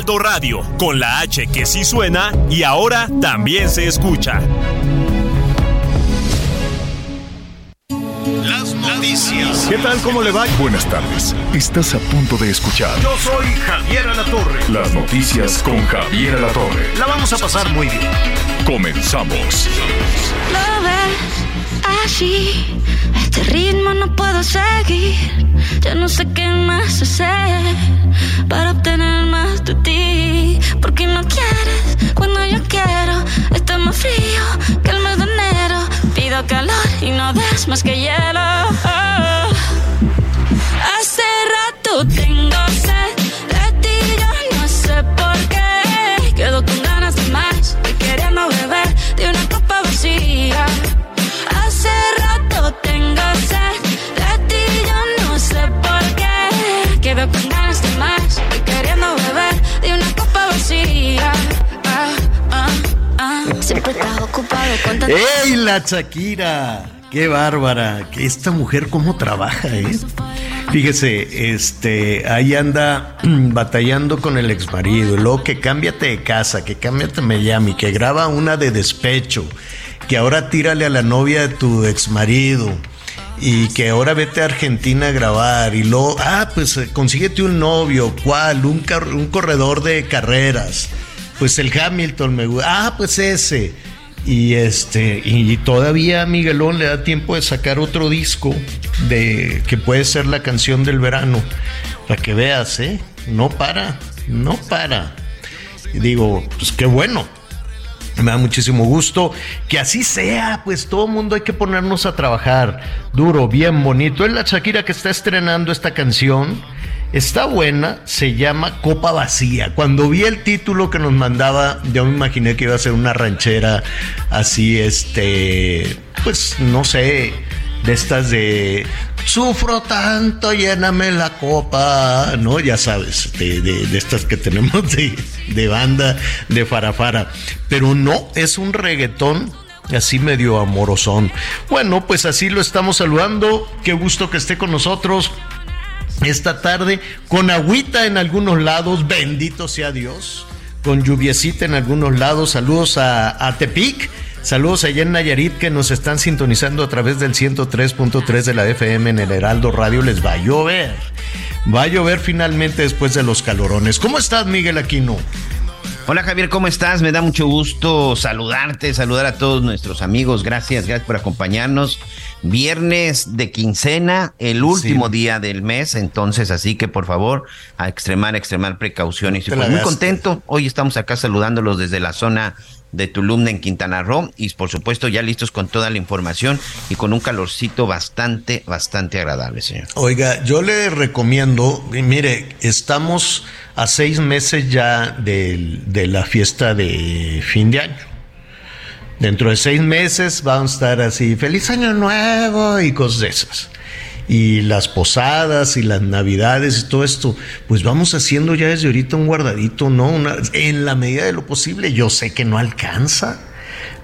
Heraldo Radio, con la H que sí suena y ahora también se escucha. Las noticias. ¿Qué tal? ¿Cómo le va? Buenas tardes. Estás a punto de escuchar Yo soy Javier Alatorre. las noticias con Javier Alatorre. La vamos a pasar muy bien. Comenzamos. Lo así, este ritmo no puedo seguir. Ya no sé qué más hacer para obtener más de ti. Porque no quieres cuando yo quiero. Está más frío que el mes de enero. Pido calor y no des más que hielo. Hace rato tengo ¡Ey, la Shakira! ¡Qué bárbara! Esta mujer cómo trabaja, ¿eh? Fíjese, este, ahí anda batallando con el exmarido, luego que cámbiate de casa, que cámbiate a Miami, que graba una de despecho, que ahora tírale a la novia de tu exmarido, y que ahora vete a Argentina a grabar, y luego, ah, pues eh, consíguete un novio, ¿cuál? Un, un corredor de carreras, pues el Hamilton me gusta, ah, pues ese. Y este, y todavía a Miguelón le da tiempo de sacar otro disco de que puede ser la canción del verano. Para que veas, ¿eh? No para, no para. Y digo, pues qué bueno. Me da muchísimo gusto que así sea, pues todo mundo hay que ponernos a trabajar duro, bien bonito. Es la Shakira que está estrenando esta canción. Está buena, se llama Copa Vacía. Cuando vi el título que nos mandaba, yo me imaginé que iba a ser una ranchera así, este, pues no sé, de estas de sufro tanto, lléname la copa, ¿no? Ya sabes, de, de- de estas que tenemos de, de banda, de farafara. Pero no, es un reggaetón así medio amorosón. Bueno, pues así lo estamos saludando. Qué gusto que esté con nosotros esta tarde, con agüita en algunos lados, bendito sea Dios, con lluviecita en algunos lados, saludos a, a Tepic, saludos allá en Nayarit que nos están sintonizando a través del 103.3 de la FM en el Heraldo Radio, les va a llover, va a llover finalmente después de los calorones. ¿Cómo estás Miguel Aquino? Hola Javier, ¿cómo estás? Me da mucho gusto saludarte, saludar a todos nuestros amigos. Gracias, gracias por acompañarnos. Viernes de quincena, el último Sí. día del mes, entonces así que por favor a extremar, extremar precauciones. Y pues muy contento. Hoy estamos acá saludándolos desde la zona de Tulum en Quintana Roo y por supuesto ya listos con toda la información y con un calorcito bastante, bastante agradable, señor. Oiga, yo le recomiendo, mire, estamos a seis meses ya del- de, la fiesta de fin de año. Dentro de seis meses vamos a estar así, feliz año nuevo y cosas de esas. Y las posadas y las navidades y todo esto, pues vamos haciendo ya desde ahorita un guardadito, ¿no? Una- en la medida de lo posible. Yo sé que no alcanza.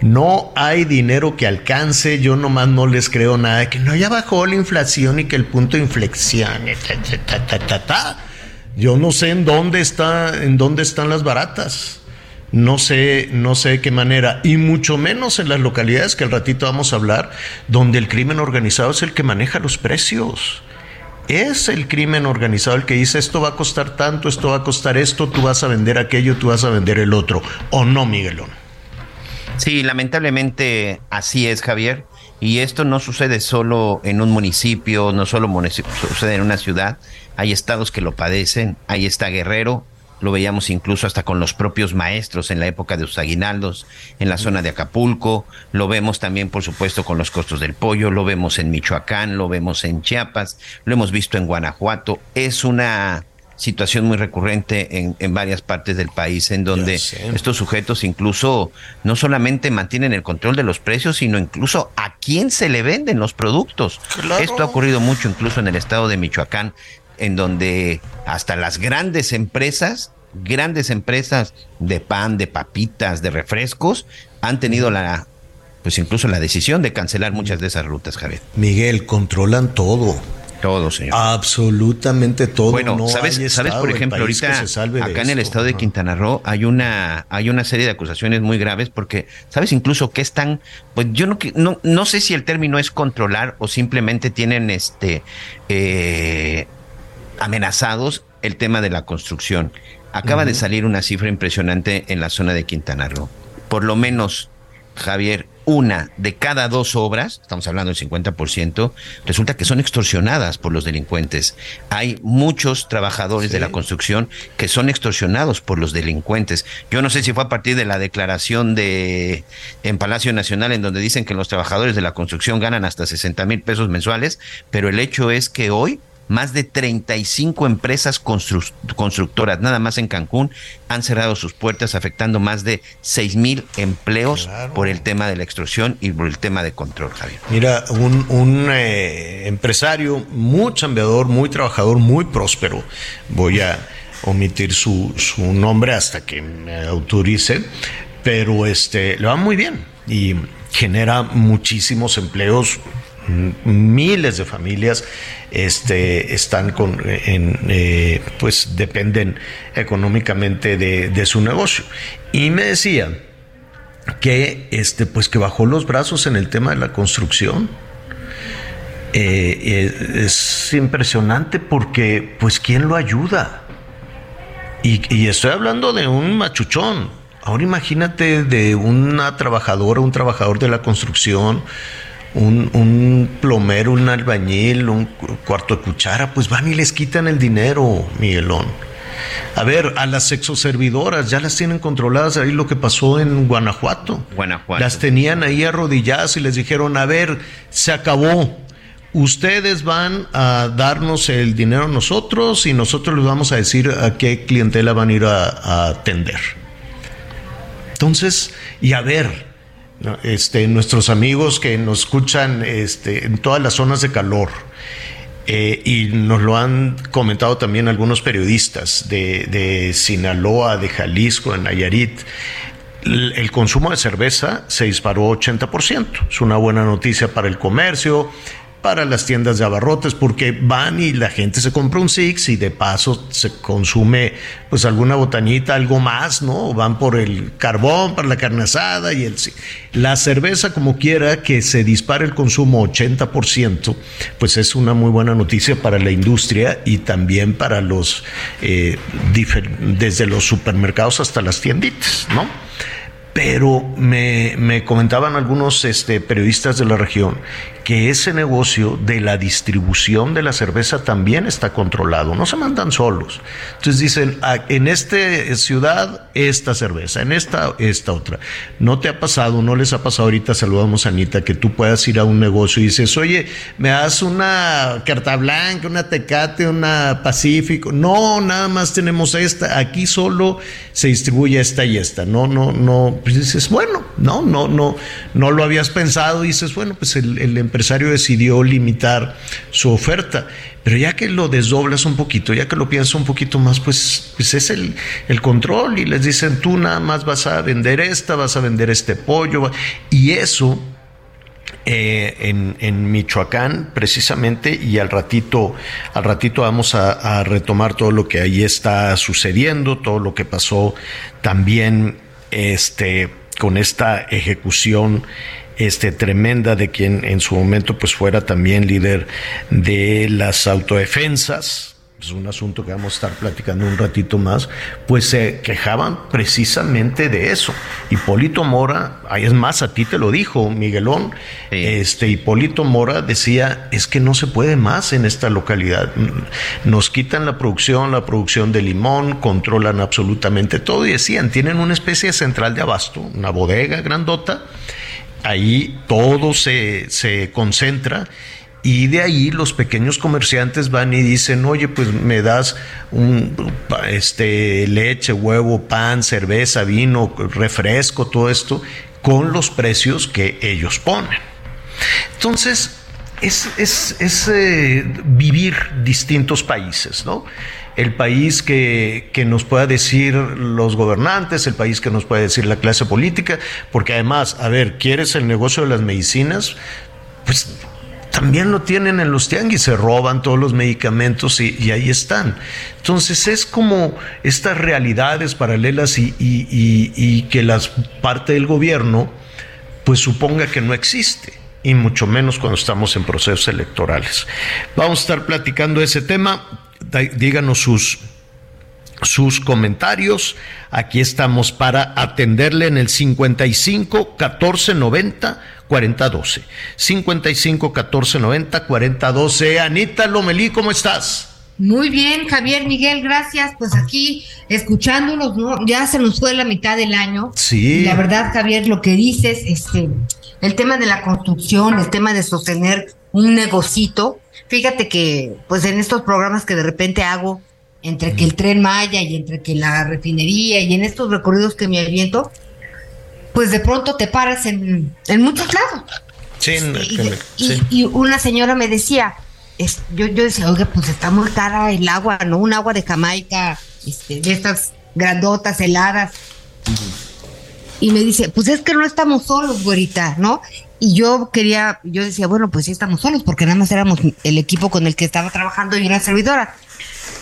No hay dinero que alcance, yo nomás no les creo nada, que no ya bajó la inflación y que el punto de inflexión, ta, ta, ta. Yo no sé en dónde está, en dónde están las baratas. No sé, no sé de qué manera, y mucho menos en las localidades que al ratito vamos a hablar, donde el crimen organizado es el que maneja los precios. Es el crimen organizado el que dice esto va a costar tanto, esto va a costar esto, tú vas a vender aquello, tú vas a vender el otro. ¿O no, Miguelón? Sí, lamentablemente así es, Javier. Y esto no sucede solo en un municipio, no solo sucede en una ciudad. Hay estados que lo padecen. Ahí está Guerrero, lo veíamos incluso hasta con los propios maestros en la época de los aguinaldos, en la zona de Acapulco, lo vemos también, por supuesto, con los costos del pollo, lo vemos en Michoacán, lo vemos en Chiapas, lo hemos visto en Guanajuato. Es una situación muy recurrente en, en varias partes del país, en donde estos sujetos incluso no solamente mantienen el control de los precios, sino incluso a quién se le venden los productos. Esto ha ocurrido mucho incluso en el estado de Michoacán, en donde hasta las grandes empresas, grandes empresas de pan, de papitas, de refrescos, han tenido la pues incluso la decisión de cancelar muchas de esas rutas, Javier. Miguel, controlan todo. Todo, señor. Absolutamente todo. Bueno, sabes, sabes por ejemplo, ahorita acá en el estado de Quintana Roo hay una hay una serie de acusaciones muy graves porque sabes incluso que están, pues yo no no, no sé si el término es controlar o simplemente tienen este eh, amenazados el tema de la construcción. Acaba de salir una cifra impresionante en la zona de Quintana Roo. Por lo menos, Javier, una de cada dos obras, estamos hablando del 50%, resulta que son extorsionadas por los delincuentes. Hay muchos trabajadores de la construcción que son extorsionados por los delincuentes. Yo no sé si fue a partir de la declaración de en Palacio Nacional en donde dicen que los trabajadores de la construcción ganan hasta 60 mil pesos mensuales, pero el hecho es que hoy más de 35 empresas constructoras, nada más en Cancún, han cerrado sus puertas, afectando más de 6 mil empleos por el tema de la extorsión y por el tema de control, Javier. Mira, un, eh, empresario muy chambeador, muy trabajador, muy próspero, voy a omitir su, su nombre hasta que me autorice, pero este, le va muy bien y genera muchísimos empleos miles de familias este, están con, en, eh, pues dependen económicamente de, su negocio. Y me decía que, este, pues que bajó los brazos en el tema de la construcción. Eh, eh, es impresionante porque, pues, ¿quién lo ayuda? Y, y estoy hablando de un machuchón. Ahora imagínate de una trabajadora, un trabajador de la construcción, un, plomero, un albañil, un cuarto de cuchara, pues van y les quitan el dinero, Miguelón. A ver, a las sexoservidoras ya las tienen controladas. Ahí lo que pasó en Guanajuato. Guanajuato. Las tenían ahí arrodilladas y les dijeron, a ver, se acabó. Ustedes van a darnos el dinero a nosotros y nosotros les vamos a decir a qué clientela van a ir a, a atender. Entonces, y a ver, este, nuestros amigos que nos escuchan este, en todas las zonas de calor, eh, y nos lo han comentado también algunos periodistas de, de Sinaloa, de Jalisco, de Nayarit, el consumo de cerveza se disparó 80%. Es una buena noticia para el comercio, para las tiendas de abarrotes porque van y la gente se compra un Six y de paso se consume pues alguna botanita, algo más, ¿no? Van por el carbón, para la carne asada y el... La cerveza como quiera que se dispare el consumo 80%, pues es una muy buena noticia para la industria y también para los, eh, desde los supermercados hasta las tienditas, ¿no? Pero me, me comentaban algunos este, periodistas de la región que ese negocio de la distribución de la cerveza también está controlado, no se mandan solos. Entonces dicen, ah, en esta ciudad esta cerveza, en esta esta otra. ¿No te ha pasado, no les ha pasado ahorita, saludamos a Anita, que tú puedas ir a un negocio y dices, oye, me das una carta blanca, una tecate, una pacífico? No, nada más tenemos esta, aquí solo se distribuye esta y esta. No, no, no, pues dices, bueno, no, no, no, no lo habías pensado, dices, bueno, pues el, el decidió limitar su oferta. Pero ya que lo desdoblas un poquito, ya que lo piensas un poquito más, pues, pues es el, control y les dicen, tú nada más vas a vender esta, vas a vender este pollo. Y eso eh, en, en, Michoacán precisamente y al ratito, al ratito vamos a, a retomar todo lo que ahí está sucediendo, todo lo que pasó también este, con esta ejecución este, tremenda de quien en su momento pues fuera también líder de las autodefensas, es un asunto que vamos a estar platicando un ratito más, pues se quejaban precisamente de eso. Hipólito Mora, ahí es más, a ti te lo dijo Miguelón, este Hipólito Mora decía, es que no se puede más en esta localidad. Nos quitan la producción, la producción de limón, controlan absolutamente todo y decían, tienen una especie de central de abasto, una bodega grandota, ahí todo se, se concentra y de ahí los pequeños comerciantes van y dicen, oye, pues me das un, este, leche, huevo, pan, cerveza, vino, refresco, todo esto, con los precios que ellos ponen. Entonces, es, es, eh, vivir distintos países, ¿no? El país que, que, nos pueda decir los gobernantes, el país que nos pueda decir la clase política, porque además, a ver, ¿quieres el negocio de las medicinas? Pues también lo tienen en los tianguis, se roban todos los medicamentos y, ahí están. Entonces es como estas realidades paralelas y, que la parte del gobierno pues suponga que no existe y mucho menos cuando estamos en procesos electorales. Vamos a estar platicando ese tema. Díganos sus sus comentarios. Aquí estamos para atenderle en el 55 14 90 40 12. 55 14 90 40 12. Anita Lomelí, ¿cómo estás? Muy bien, Javier Miguel, gracias. Pues aquí escuchándonos, ¿no? Ya se nos fue la mitad del año. Sí. la verdad, Javier, lo que dices, este, el tema de la construcción, el tema de sostener un negocito. Fíjate que, pues en estos programas que de repente hago, entre que el tren Maya y entre que la refinería y en estos recorridos que me aviento, pues de pronto te paras en, muchos lados. Sí, y, una señora me decía, es, yo, yo decía, oiga, pues está muy cara el agua, ¿no? Un agua de Jamaica, este, de estas grandotas, heladas. Y me dice, pues es que no estamos solos, güerita, ¿no? Y yo quería, yo decía, bueno, pues sí estamos solos, porque nada más éramos el equipo con el que estaba trabajando y una servidora.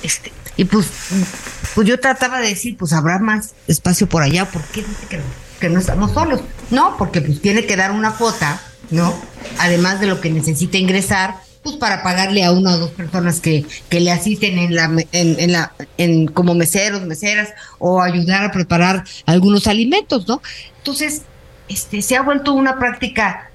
Este, y pues, pues yo trataba de decir, pues habrá más espacio por allá, ¿por qué dice que no? estamos solos. No, porque pues tiene que dar una cuota, ¿no? Además de lo que necesita ingresar, pues para pagarle a una o dos personas que, que le asisten en la, en, la, en como meseros, meseras, o ayudar a preparar algunos alimentos, ¿no? Entonces, este, se ha vuelto una práctica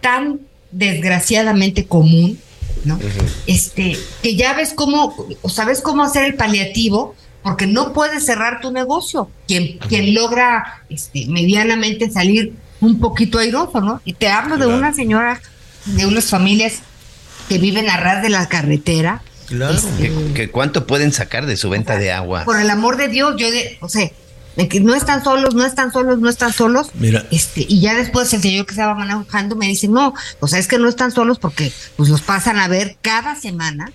tan desgraciadamente común, ¿no? Este, que ya ves cómo, o sabes cómo hacer el paliativo, porque no puedes cerrar tu negocio. Quien, quien logra este, medianamente salir un poquito airoso, ¿no? Y te hablo de una señora, de unas familias que viven a ras de la carretera. Claro. Este, ¿Que, cuánto pueden sacar de su venta de agua? Por el amor de Dios, yo de, o sea, que no están solos, no están solos, no están solos. Mira. Este, y ya después el señor que estaba manejando me dice, no, o sea, es que no están solos porque pues los pasan a ver cada semana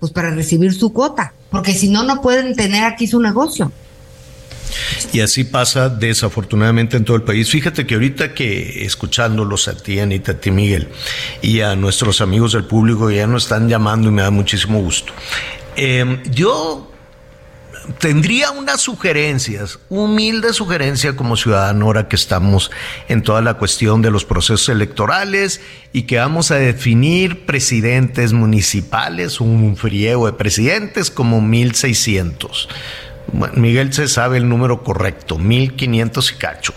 pues para recibir su cuota, porque si no, no pueden tener aquí su negocio. Y así pasa desafortunadamente en todo el país. Fíjate que ahorita que escuchándolos a ti, Anita, a ti, Miguel, y a nuestros amigos del público ya nos están llamando y me da muchísimo gusto. Eh, yo tendría unas sugerencias, humilde sugerencia como ciudadano ahora que estamos en toda la cuestión de los procesos electorales y que vamos a definir presidentes municipales, un friego de presidentes como 1600. Miguel se sabe el número correcto, 1500 y cacho.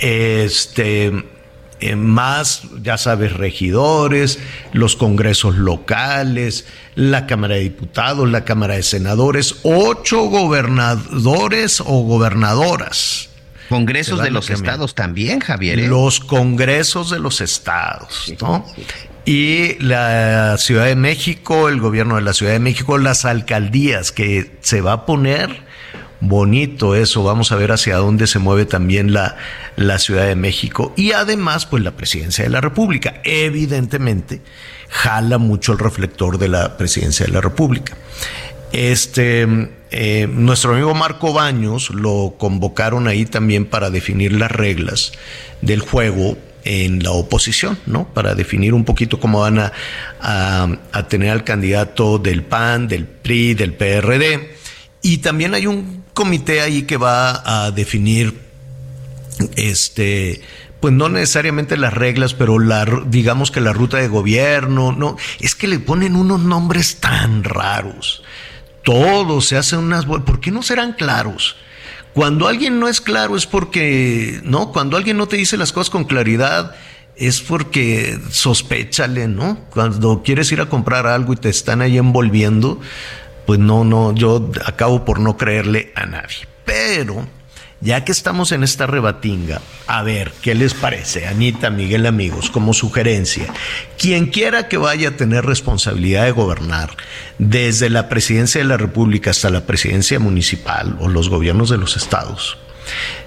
Este eh, más, ya sabes, regidores, los congresos locales, la Cámara de Diputados, la Cámara de Senadores, ocho gobernadores o gobernadoras. Congresos de los estados también, Javier. ¿eh? Los congresos de los estados, ¿no? Y la Ciudad de México, el gobierno de la Ciudad de México, las alcaldías, que se va a poner bonito eso, vamos a ver hacia dónde se mueve también la, la Ciudad de México y además pues la presidencia de la República. Evidentemente jala mucho el reflector de la presidencia de la República. Este, eh, nuestro amigo Marco Baños lo convocaron ahí también para definir las reglas del juego en la oposición, ¿no? Para definir un poquito cómo van a, a tener al candidato del PAN, del PRI, del PRD. Y también hay un comité ahí que va a definir este pues no necesariamente las reglas, pero la, digamos que la ruta de gobierno, no, es que le ponen unos nombres tan raros. Todo se hace unas, ¿por qué no serán claros? Cuando alguien no es claro es porque, no, cuando alguien no te dice las cosas con claridad es porque sospechale, ¿no? Cuando quieres ir a comprar algo y te están ahí envolviendo, pues no, no, yo acabo por no creerle a nadie. Pero ya que estamos en esta rebatinga, a ver, ¿qué les parece? Anita, Miguel, amigos, como sugerencia, quien quiera que vaya a tener responsabilidad de gobernar, desde la presidencia de la República hasta la presidencia municipal o los gobiernos de los estados,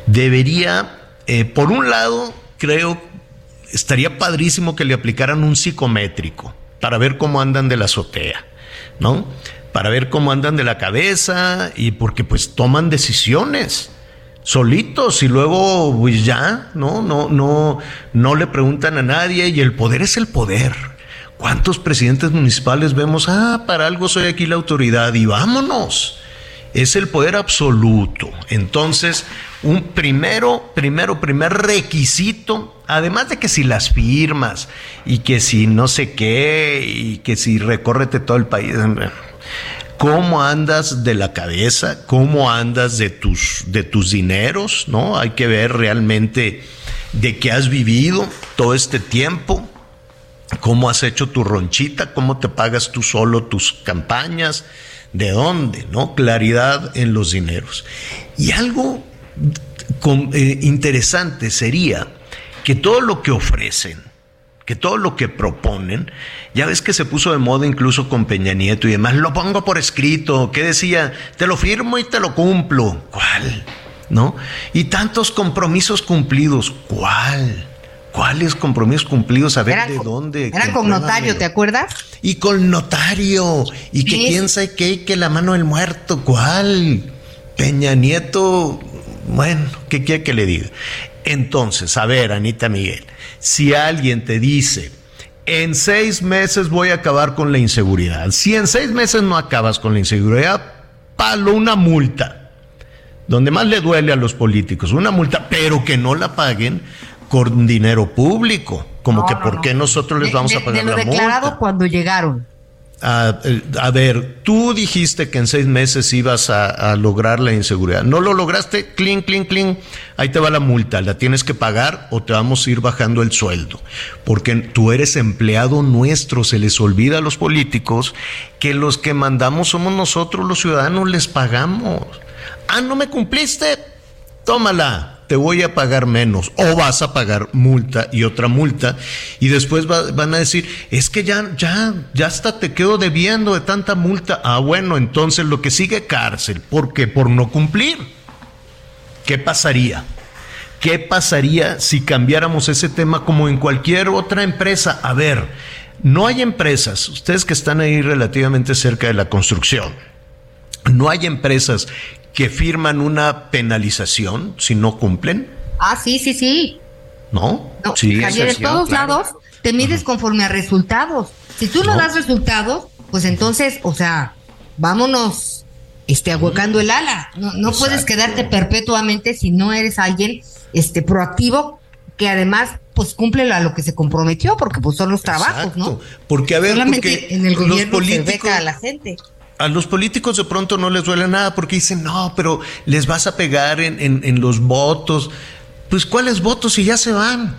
debería, eh, por un lado, creo, estaría padrísimo que le aplicaran un psicométrico para ver cómo andan de la azotea, ¿no? Para ver cómo andan de la cabeza y porque pues toman decisiones solitos y luego pues ya, no, no, no, no le preguntan a nadie y el poder es el poder. ¿Cuántos presidentes municipales vemos? Ah, para algo soy aquí la autoridad y vámonos. Es el poder absoluto. Entonces, un primero, primero, primer requisito, además de que si las firmas y que si no sé qué y que si recórrete todo el país, cómo andas de la cabeza, cómo andas de tus, de tus dineros, ¿no? Hay que ver realmente de qué has vivido todo este tiempo, cómo has hecho tu ronchita, cómo te pagas tú solo tus campañas, de dónde, ¿no? Claridad en los dineros. Y algo eh, interesante sería que todo lo que ofrecen, que todo lo que proponen, ya ves que se puso de moda incluso con Peña Nieto y demás, lo pongo por escrito, que decía, te lo firmo y te lo cumplo. ¿Cuál? ¿No? Y tantos compromisos cumplidos, ¿cuál? ¿Cuáles compromisos cumplidos? A ver de dónde. Era con notario, ¿te acuerdas? Y con notario. Y que piensa que, que la mano del muerto, ¿cuál? Peña Nieto, bueno, ¿qué quiere que le diga? Entonces, a ver, Anita Miguel, si alguien te dice, en seis meses voy a acabar con la inseguridad, si en seis meses no acabas con la inseguridad, palo una multa, donde más le duele a los políticos, una multa, pero que no la paguen con dinero público, como que por qué nosotros les vamos a pagar de lo declarado cuando llegaron. A, ver, tú dijiste que en seis meses ibas a, lograr la inseguridad. No lo lograste, clink, clink, clink. Ahí te va la multa. La tienes que pagar o te vamos a ir bajando el sueldo. Porque tú eres empleado nuestro. Se les olvida a los políticos que los que mandamos somos nosotros, los ciudadanos, les pagamos. Ah, no me cumpliste. Tómala te voy a pagar menos o vas a pagar multa y otra multa y después van a decir, es que ya, ya, ya hasta te quedo debiendo de tanta multa. Ah, bueno, entonces lo que sigue cárcel, ¿por qué? Por no cumplir. ¿Qué pasaría? ¿Qué pasaría si cambiáramos ese tema como en cualquier otra empresa? A ver, no hay empresas, ustedes que están ahí relativamente cerca de la construcción, no hay empresas que firman una penalización si no cumplen? Ah, sí, sí, sí. ¿No? sí, de todos lados te mides conforme a resultados. Si tú no, das resultados, pues entonces, o sea, vámonos este, ahuecando el ala. No, no puedes quedarte perpetuamente si no eres alguien este, proactivo que además pues cumple a lo que se comprometió, porque pues son los trabajos, ¿no? Porque a ver, porque en el gobierno los políticos, se a la gente a los políticos de pronto no les duele nada porque dicen, no, pero les vas a pegar en, los votos. Pues ¿cuáles votos si ya se van?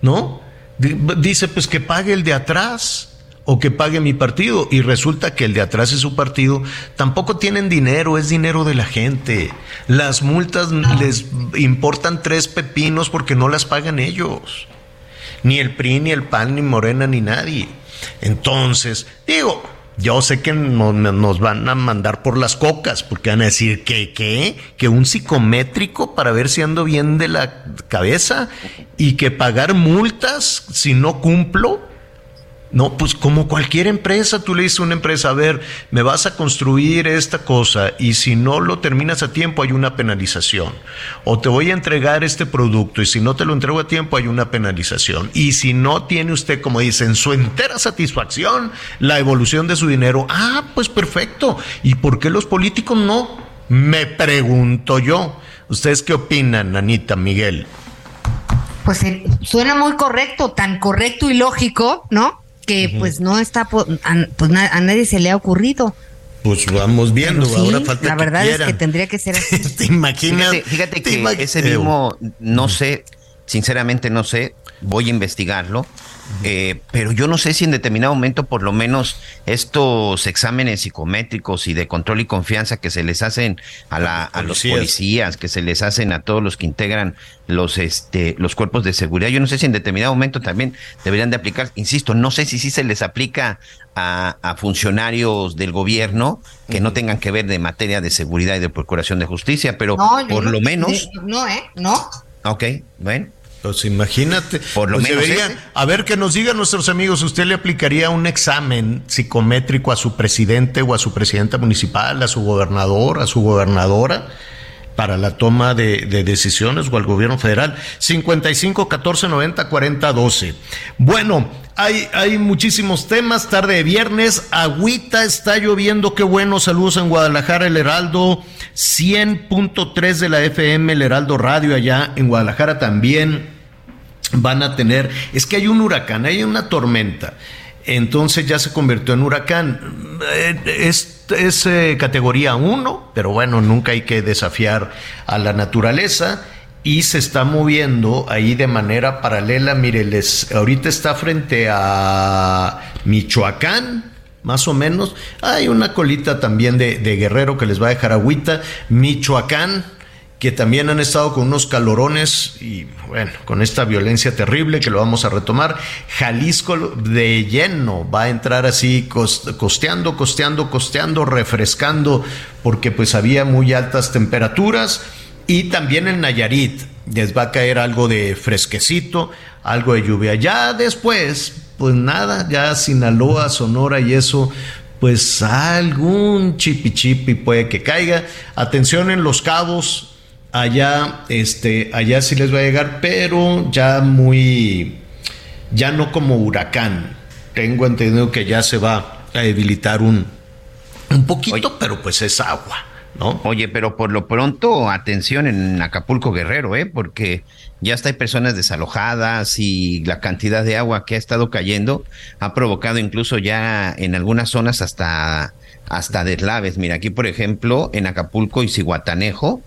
¿No? Dice, pues que pague el de atrás o que pague mi partido. Y resulta que el de atrás y su partido tampoco tienen dinero, es dinero de la gente. Las multas les importan tres pepinos porque no las pagan ellos. Ni el PRI, ni el PAN, ni Morena, ni nadie. Entonces, digo, yo sé que nos, van a mandar por las cocas, porque van a decir que, ¿qué? Que un psicométrico para ver si ando bien de la cabeza y que pagar multas si no cumplo. No, pues como cualquier empresa, tú le dices a una empresa, a ver, me vas a construir esta cosa y si no lo terminas a tiempo hay una penalización. O te voy a entregar este producto y si no te lo entrego a tiempo hay una penalización. Y si no tiene usted, como dicen, su entera satisfacción, la evolución de su dinero, ah, pues perfecto. ¿Y por qué los políticos no? Me pregunto yo. ¿Ustedes qué opinan, Anita, Miguel? Pues suena muy correcto, tan correcto y lógico, ¿no? Que pues no está, pues a, nadie se le ha ocurrido. Pues vamos viendo, ahora falta La verdad es que tendría que ser así. ¿Te imaginas? Fíjate, que ese mismo, no sé, sinceramente no sé, voy a investigarlo, eh, pero yo no sé si en determinado momento, por lo menos, estos exámenes psicométricos y de control y confianza que se les hacen a, la, a los policías, que se les hacen a todos los que integran los, este, los cuerpos de seguridad, yo no sé si en determinado momento también deberían de aplicar, insisto, no sé si sí se les aplica a, funcionarios del gobierno que no tengan que ver de materia de seguridad y de procuración de justicia, pero por lo menos... No, ¿eh? No. Ok, bueno. Pues imagínate. Por lo pues menos. a ver, que nos digan nuestros amigos, ¿usted le aplicaría un examen psicométrico a su presidente o a su presidenta municipal, a su gobernador, a su gobernadora? para la toma de, decisiones o al gobierno federal. 55 14 90 40 12. Bueno, hay, hay muchísimos temas. Tarde de viernes, agüita está lloviendo. Qué bueno. Saludos en Guadalajara, el Heraldo 100.3 de la FM, el Heraldo Radio allá en Guadalajara también van a tener. Es que hay un huracán, hay una tormenta entonces ya se convirtió en huracán. Eh, es, eh, categoría 1, pero bueno, nunca hay que desafiar a la naturaleza y se está moviendo ahí de manera paralela. Mire, les, ahorita está frente a Michoacán, más o menos. Hay una colita también de, de Guerrero que les va a dejar agüita. Michoacán, que también han estado con unos calorones y bueno, con esta violencia terrible que lo vamos a retomar. Jalisco de lleno va a entrar así costeando, costeando, costeando, refrescando, porque pues había muy altas temperaturas. Y también en Nayarit les va a caer algo de fresquecito, algo de lluvia. Ya después, pues nada, ya Sinaloa, Sonora y eso, pues algún chipi chipi puede que caiga. Atención en los cabos, allá, este, allá sí les va a llegar, pero ya muy, ya no como huracán. Tengo entendido que ya se va a debilitar un, un poquito, pero pues es agua, ¿no? Oye, pero por lo pronto, atención en Acapulco Guerrero, ¿eh? Porque ya está hay personas desalojadas y la cantidad de agua que ha estado cayendo ha provocado incluso ya en algunas zonas hasta, hasta deslaves. Mira, aquí por ejemplo, en Acapulco y Cihuatanejo,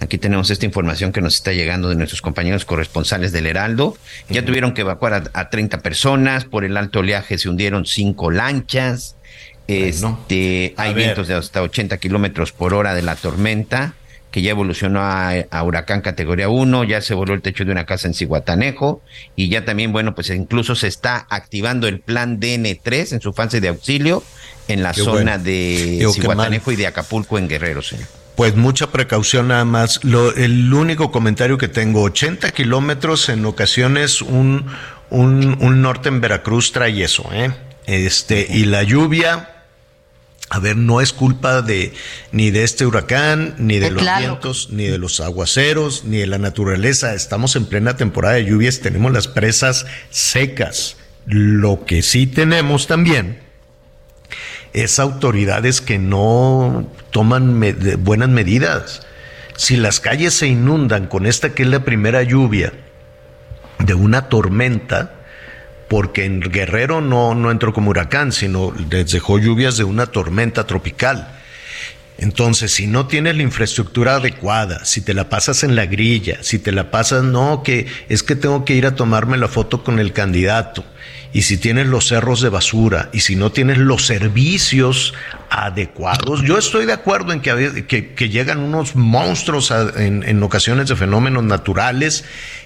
Aquí tenemos esta información que nos está llegando de nuestros compañeros corresponsales del Heraldo. Ya tuvieron que evacuar a, 30 personas, por el alto oleaje se hundieron cinco lanchas. Este, hay vientos de hasta 80 kilómetros por hora de la tormenta, que ya evolucionó a, huracán categoría 1, ya se voló el techo de una casa en Ciguatanejo, y ya también, bueno, pues incluso se está activando el plan DN3 en su fase de auxilio en la zona de Ciguatanejo y de Acapulco en Guerrero, señor. Pues mucha precaución nada más. Lo, el único comentario que tengo, 80 kilómetros en ocasiones un, un, norte en Veracruz trae eso, ¿eh? Este, y la lluvia, a ver, no es culpa de ni de este huracán, ni de, los vientos, ni de los aguaceros, ni de la naturaleza. Estamos en plena temporada de lluvias, tenemos las presas secas. Lo que sí tenemos también es autoridades que no toman buenas medidas. Si las calles se inundan con esta que es la primera lluvia de una tormenta, porque en Guerrero no, no entró como huracán, sino les dejó lluvias de una tormenta tropical. Entonces, si no tienes la infraestructura adecuada, si te la pasas en la grilla, si te la pasas, no, que es que tengo que ir a tomarme la foto con el candidato, y si tienes los cerros de basura y si no tienes los servicios adecuados, yo estoy de acuerdo en que, que, llegan unos monstruos en, ocasiones de fenómenos naturales,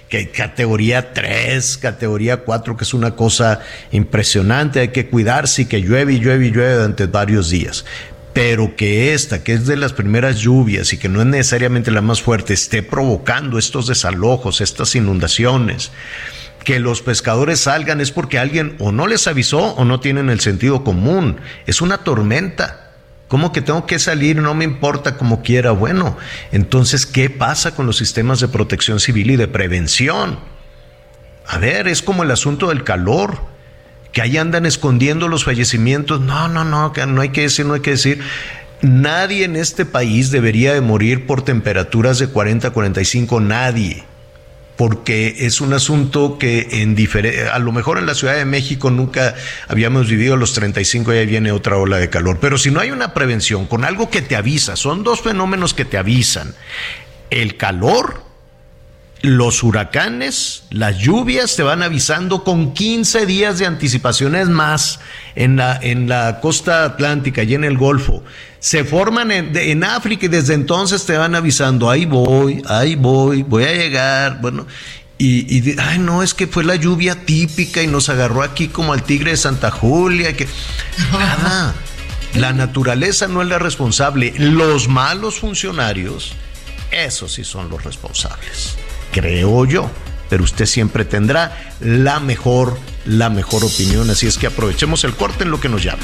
que categoría 3, categoría 4, que es una cosa impresionante, hay que cuidarse y que llueve y llueve y llueve durante varios días pero que esta, que es de las primeras lluvias y que no es necesariamente la más fuerte, esté provocando estos desalojos, estas inundaciones, que los pescadores salgan es porque alguien o no les avisó o no tienen el sentido común. Es una tormenta. ¿Cómo que tengo que salir? No me importa como quiera. Bueno, entonces, ¿qué pasa con los sistemas de protección civil y de prevención? A ver, es como el asunto del calor, que ahí andan escondiendo los fallecimientos. No, no, no, no hay que decir, no hay que decir. Nadie en este país debería de morir por temperaturas de 40 45, nadie porque es un asunto que en a lo mejor en la Ciudad de México nunca habíamos vivido los 35 y ahí viene otra ola de calor, pero si no hay una prevención con algo que te avisa, son dos fenómenos que te avisan, el calor los huracanes, las lluvias te van avisando con 15 días de anticipaciones más en la, en la costa atlántica y en el Golfo. Se forman en, África y desde entonces te van avisando, ahí voy, ahí voy, voy a llegar. Bueno, y, y ay, no, es que fue la lluvia típica y nos agarró aquí como al tigre de Santa Julia. Que, nada, la naturaleza no es la responsable. Los malos funcionarios, esos sí son los responsables creo yo. Pero usted siempre tendrá la mejor, la mejor opinión. Así es que aprovechemos el corte en lo que nos llama.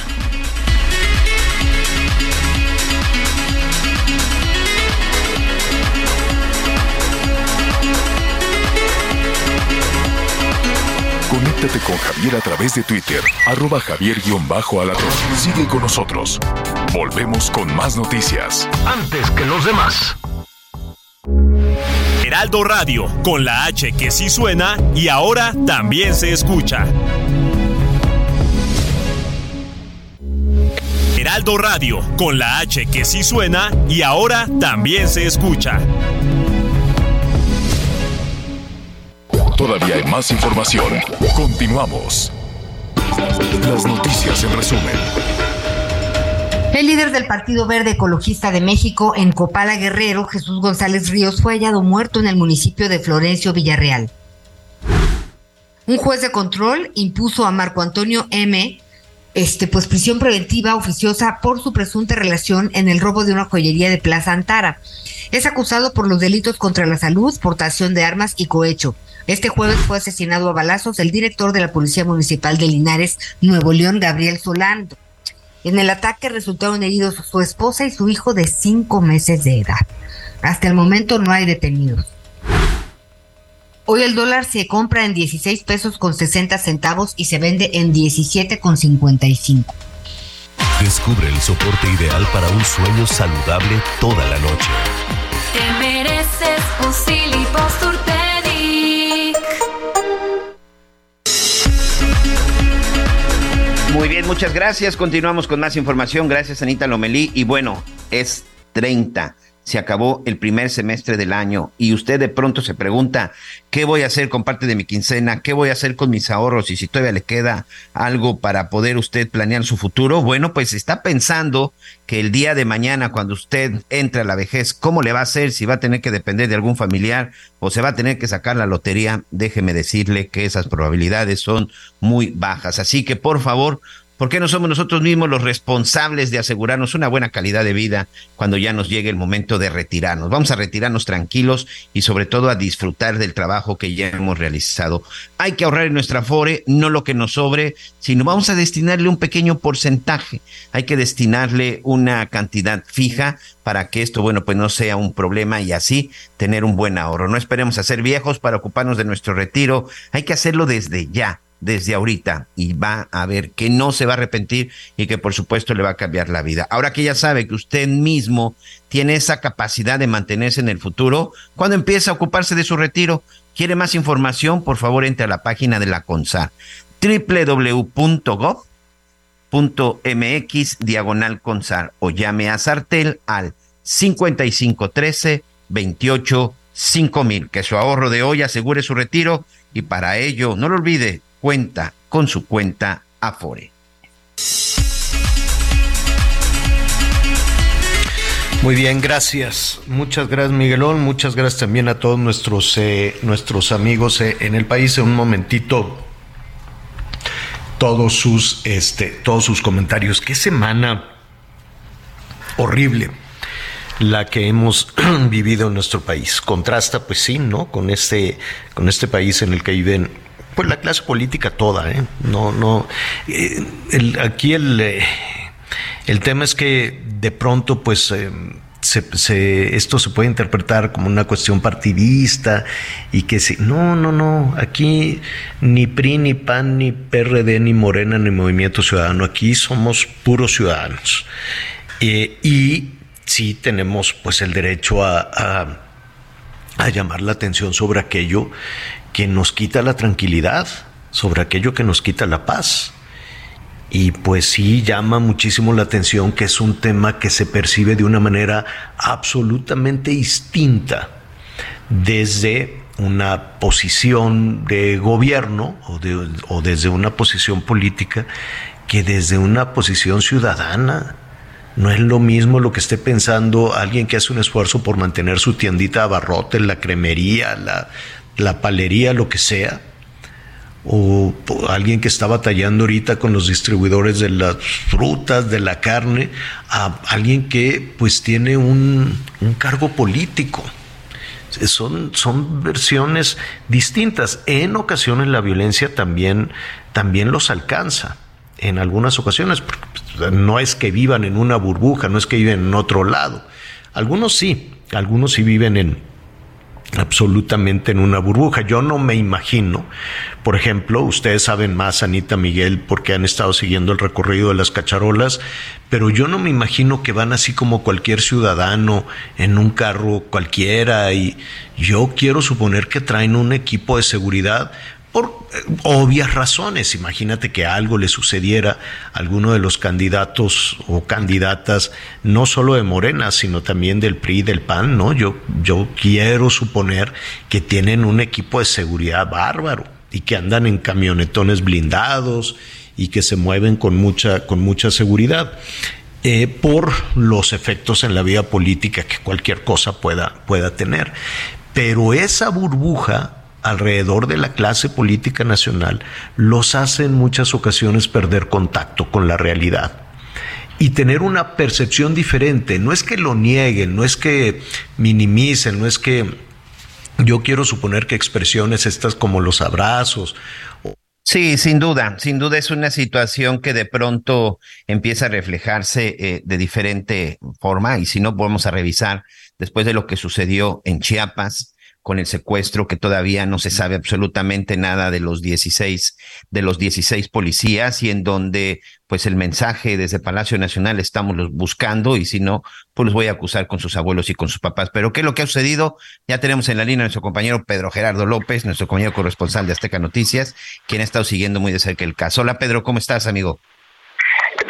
Conéctate con Javier a través de Twitter, arroba javier-alatón. Sigue con nosotros. Volvemos con más noticias. Antes que los demás. Heraldo Radio, con la H que sí suena y ahora también se escucha. Heraldo Radio, con la H que sí suena y ahora también se escucha. Todavía hay más información. Continuamos. Las noticias en resumen. El líder del Partido Verde Ecologista de México en Copala Guerrero, Jesús González Ríos, fue hallado muerto en el municipio de Florencio Villarreal. Un juez de control impuso a Marco Antonio M. Este, pues prisión preventiva oficiosa por su presunta relación en el robo de una joyería de Plaza Antara. Es acusado por los delitos contra la salud, portación de armas y cohecho. Este jueves fue asesinado a balazos el director de la Policía Municipal de Linares, Nuevo León, Gabriel Solando. En el ataque resultaron heridos su esposa y su hijo de cinco meses de edad. Hasta el momento no hay detenidos. Hoy el dólar se compra en 16 pesos con 60 centavos y se vende en 17 con 55. Descubre el soporte ideal para un sueño saludable toda la noche. Te mereces un Muy bien, muchas gracias. Continuamos con más información. Gracias, Anita Lomelí. Y bueno, es 30 se acabó el primer semestre del año y usted de pronto se pregunta, ¿qué voy a hacer con parte de mi quincena? ¿Qué voy a hacer con mis ahorros? Y si todavía le queda algo para poder usted planear su futuro, bueno, pues está pensando que el día de mañana, cuando usted entre a la vejez, ¿cómo le va a hacer? Si va a tener que depender de algún familiar o se va a tener que sacar la lotería, déjeme decirle que esas probabilidades son muy bajas. Así que por favor, ¿Por qué no somos nosotros mismos los responsables de asegurarnos una buena calidad de vida cuando ya nos llegue el momento de retirarnos? Vamos a retirarnos tranquilos y sobre todo a disfrutar del trabajo que ya hemos realizado. Hay que ahorrar en nuestra fore, no lo que nos sobre, sino vamos a destinarle un pequeño porcentaje. Hay que destinarle una cantidad fija para que esto, bueno, pues no sea un problema y así tener un buen ahorro. No esperemos a ser viejos para ocuparnos de nuestro retiro. Hay que hacerlo desde ya desde ahorita y va a ver que no se va a arrepentir y que por supuesto le va a cambiar la vida. Ahora que ya sabe que usted mismo tiene esa capacidad de mantenerse en el futuro, cuando empieza a ocuparse de su retiro, quiere más información, por favor entre a la página de la CONSAR www.gov.mx diagonal CONSAR o llame a Sartel al 5513 28 5000, que su ahorro de hoy asegure su retiro y para ello, no lo olvide, cuenta con su cuenta Afore. Muy bien, gracias. Muchas gracias, Miguelón. Muchas gracias también a todos nuestros, eh, nuestros amigos eh, en el país. En un momentito, todos sus, este, todos sus comentarios. Qué semana horrible la que hemos vivido en nuestro país. Contrasta, pues sí, ¿no? Con este, con este país en el que viven pues la clase política toda, ¿eh? No, no. Eh, aquí el, eh, el tema es que de pronto, pues. Eh, se, esto se puede interpretar como una cuestión partidista y que si no, no, no, aquí ni PRI, ni PAN, ni PRD, ni Morena, ni Movimiento Ciudadano, aquí somos puros ciudadanos. y sí tenemos pues el derecho a a llamar la atención sobre aquello que nos quita la tranquilidad, sobre aquello que nos quita la paz. Y pues sí llama muchísimo la atención que es un tema que se percibe de una manera absolutamente distinta desde una posición de gobierno o, o desde una posición política que desde una posición ciudadana. No es lo mismo lo que esté pensando alguien que hace un esfuerzo por mantener su tiendita de abarrote, la cremería, la, la palería, lo que sea, o alguien que está batallando ahorita con los distribuidores de las frutas, de la carne, a alguien que pues tiene un, un cargo político. Son, son versiones distintas. En ocasiones la violencia también, también los alcanza en algunas ocasiones, porque pues, no es que vivan en una burbuja, no es que viven en otro lado. Algunos sí, algunos sí viven en absolutamente en una burbuja. Yo no me imagino, por ejemplo, ustedes saben más, Anita Miguel, porque han estado siguiendo el recorrido de las cacharolas, pero yo no me imagino que van así como cualquier ciudadano en un carro cualquiera y yo quiero suponer que traen un equipo de seguridad por eh, obvias razones. Imagínate que algo le sucediera a alguno de los candidatos o candidatas, no solo de Morena, sino también del PRI y del PAN, ¿no? Yo, yo quiero suponer que tienen un equipo de seguridad bárbaro y que andan en camionetones blindados y que se mueven con mucha, con mucha seguridad. Eh, por los efectos en la vida política que cualquier cosa pueda, pueda tener. Pero esa burbuja alrededor de la clase política nacional los hace en muchas ocasiones perder contacto con la realidad y tener una percepción diferente. No es que lo nieguen, no es que minimicen, no es que yo quiero suponer que expresiones estas como los abrazos. Sí, sin duda, sin duda es una situación que de pronto empieza a reflejarse eh, de diferente forma y si no podemos a revisar después de lo que sucedió en Chiapas, con el secuestro que todavía no se sabe absolutamente nada de los 16 de los 16 policías y en donde pues el mensaje desde Palacio Nacional estamos los buscando y si no pues los voy a acusar con sus abuelos y con sus papás. Pero qué es lo que ha sucedido? Ya tenemos en la línea a nuestro compañero Pedro Gerardo López, nuestro compañero corresponsal de Azteca Noticias, quien ha estado siguiendo muy de cerca el caso. Hola Pedro, ¿cómo estás, amigo?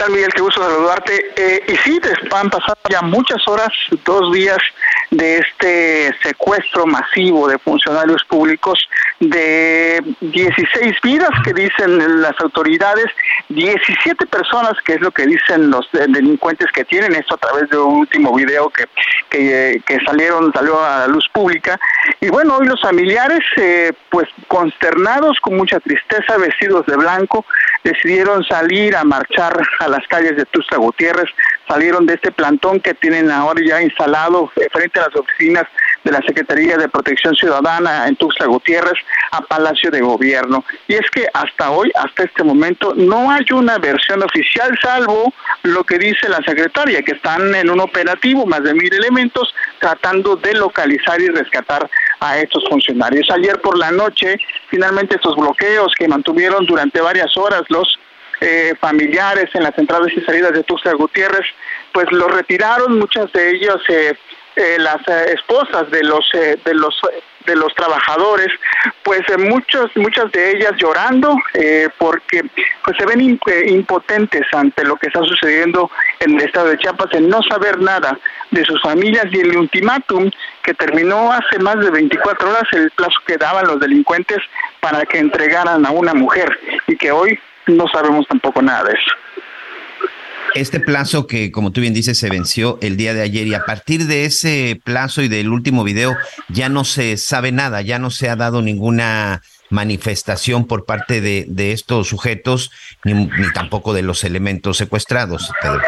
¿Qué tal, Miguel? Qué gusto saludarte. Eh, y sí, han pasado ya muchas horas, dos días de este secuestro masivo de funcionarios públicos de 16 vidas que dicen las autoridades, 17 personas que es lo que dicen los delincuentes que tienen esto a través de un último video que, que, salieron, salió a la luz pública. Y bueno, hoy los familiares, eh, pues consternados, con mucha tristeza, vestidos de blanco, decidieron salir a marchar a las calles de Tuxtla Gutiérrez, salieron de este plantón que tienen ahora ya instalado frente a las oficinas de la Secretaría de Protección Ciudadana en Tuxtla Gutiérrez a Palacio de Gobierno. Y es que hasta hoy, hasta este momento, no hay una versión oficial, salvo lo que dice la secretaria, que están en un operativo, más de mil elementos, tratando de localizar y rescatar a estos funcionarios. Ayer por la noche, finalmente estos bloqueos que mantuvieron durante varias horas los eh, familiares en las entradas y salidas de Tuxtla Gutiérrez, pues lo retiraron, muchas de ellos eh, eh, las esposas de los de los de los trabajadores, pues muchos, muchas de ellas llorando porque pues se ven impotentes ante lo que está sucediendo en el estado de Chiapas, en no saber nada de sus familias y el ultimátum que terminó hace más de 24 horas el plazo que daban los delincuentes para que entregaran a una mujer y que hoy no sabemos tampoco nada de eso. Este plazo que, como tú bien dices, se venció el día de ayer y a partir de ese plazo y del último video ya no se sabe nada, ya no se ha dado ninguna manifestación por parte de, de estos sujetos ni, ni, tampoco de los elementos secuestrados, Pedro.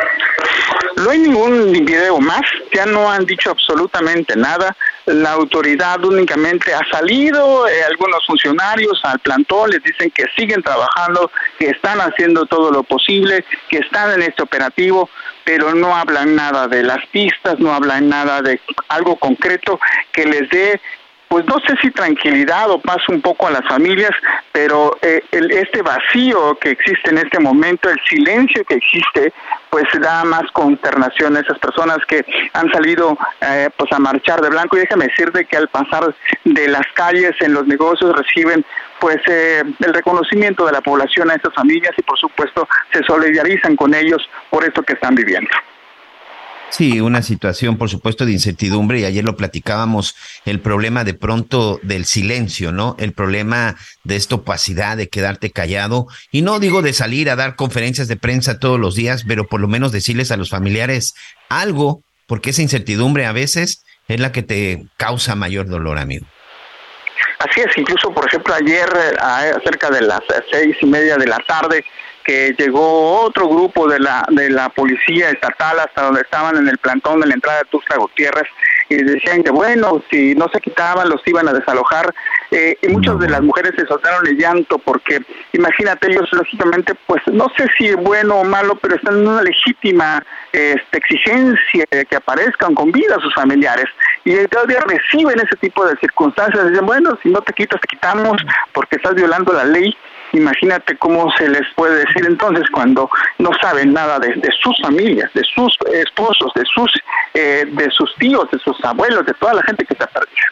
No hay ningún video más, ya no han dicho absolutamente nada. La autoridad únicamente ha salido, eh, algunos funcionarios al plantón les dicen que siguen trabajando, que están haciendo todo lo posible, que están en este operativo, pero no hablan nada de las pistas, no hablan nada de algo concreto que les dé pues no sé si tranquilidad o paz un poco a las familias, pero eh, el, este vacío que existe en este momento, el silencio que existe, pues da más consternación a esas personas que han salido eh, pues a marchar de blanco y déjame decirte que al pasar de las calles en los negocios reciben pues eh, el reconocimiento de la población a estas familias y por supuesto se solidarizan con ellos por esto que están viviendo. Sí, una situación, por supuesto, de incertidumbre, y ayer lo platicábamos, el problema de pronto del silencio, ¿no? El problema de esta opacidad, de quedarte callado, y no digo de salir a dar conferencias de prensa todos los días, pero por lo menos decirles a los familiares algo, porque esa incertidumbre a veces es la que te causa mayor dolor, amigo. Así es, incluso, por ejemplo, ayer, eh, cerca de las seis y media de la tarde, que llegó otro grupo de la de la policía estatal hasta donde estaban en el plantón de la entrada de Tuxtla Gutiérrez y decían que bueno, si no se quitaban los iban a desalojar eh, y muchas de las mujeres se soltaron el llanto porque imagínate ellos lógicamente pues no sé si es bueno o malo pero están en una legítima este, exigencia de que aparezcan con vida sus familiares. Y todavía reciben ese tipo de circunstancias dicen bueno si no te quitas te quitamos porque estás violando la ley Imagínate cómo se les puede decir entonces cuando no saben nada de, sus familias, de sus esposos, de sus, eh, de sus tíos, de sus abuelos, de toda la gente que está perdida.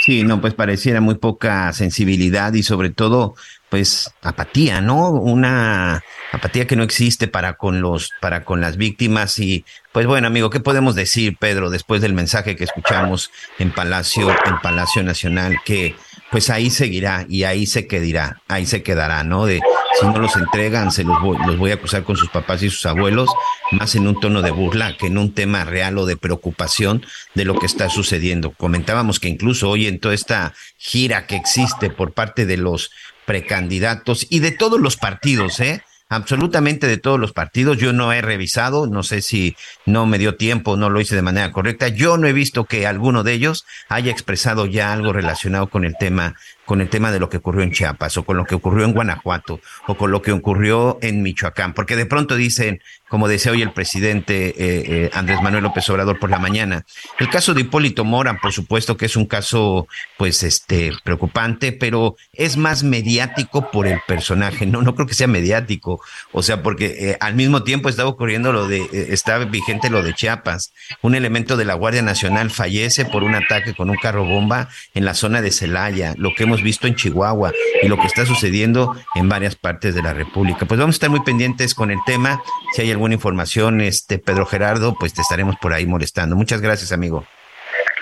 Sí, no, pues pareciera muy poca sensibilidad y sobre todo, pues apatía, ¿no? Una apatía que no existe para con los, para con las víctimas y, pues bueno, amigo, ¿qué podemos decir, Pedro, después del mensaje que escuchamos en Palacio, en Palacio Nacional, que pues ahí seguirá y ahí se quedará, ahí se quedará, ¿no? De si no los entregan, se los voy, los voy a acusar con sus papás y sus abuelos, más en un tono de burla que en un tema real o de preocupación de lo que está sucediendo. Comentábamos que incluso hoy en toda esta gira que existe por parte de los precandidatos y de todos los partidos, ¿eh? Absolutamente de todos los partidos. Yo no he revisado, no sé si no me dio tiempo, no lo hice de manera correcta. Yo no he visto que alguno de ellos haya expresado ya algo relacionado con el tema con el tema de lo que ocurrió en Chiapas o con lo que ocurrió en Guanajuato o con lo que ocurrió en Michoacán, porque de pronto dicen, como decía hoy el presidente eh, eh, Andrés Manuel López Obrador por la mañana, el caso de Hipólito Mora, por supuesto que es un caso, pues, este, preocupante, pero es más mediático por el personaje, no, no creo que sea mediático, o sea, porque eh, al mismo tiempo estaba ocurriendo lo de, está vigente lo de Chiapas, un elemento de la Guardia Nacional fallece por un ataque con un carro bomba en la zona de Celaya, lo que hemos visto en Chihuahua y lo que está sucediendo en varias partes de la República. Pues vamos a estar muy pendientes con el tema. Si hay alguna información, este Pedro Gerardo, pues te estaremos por ahí molestando. Muchas gracias, amigo.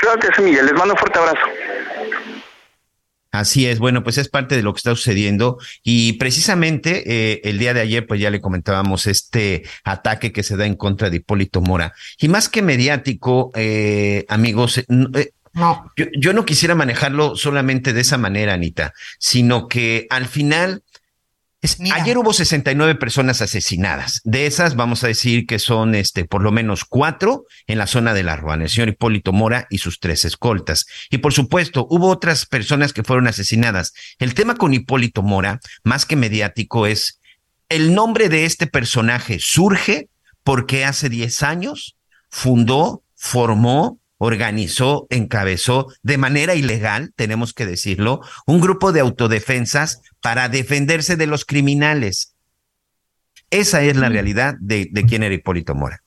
Gracias, Miguel. Les mando un fuerte abrazo. Así es, bueno, pues es parte de lo que está sucediendo y precisamente eh, el día de ayer pues ya le comentábamos este ataque que se da en contra de Hipólito Mora y más que mediático, eh, amigos, eh, no. Yo, no quisiera manejarlo solamente de esa manera, Anita, sino que al final, ayer hubo 69 personas asesinadas. De esas, vamos a decir que son este, por lo menos cuatro en la zona de la Ruana, el señor Hipólito Mora y sus tres escoltas. Y por supuesto, hubo otras personas que fueron asesinadas. El tema con Hipólito Mora, más que mediático, es el nombre de este personaje surge porque hace 10 años fundó, formó, organizó, encabezó de manera ilegal, tenemos que decirlo, un grupo de autodefensas para defenderse de los criminales. Esa es la realidad de, de quién era Hipólito Mora.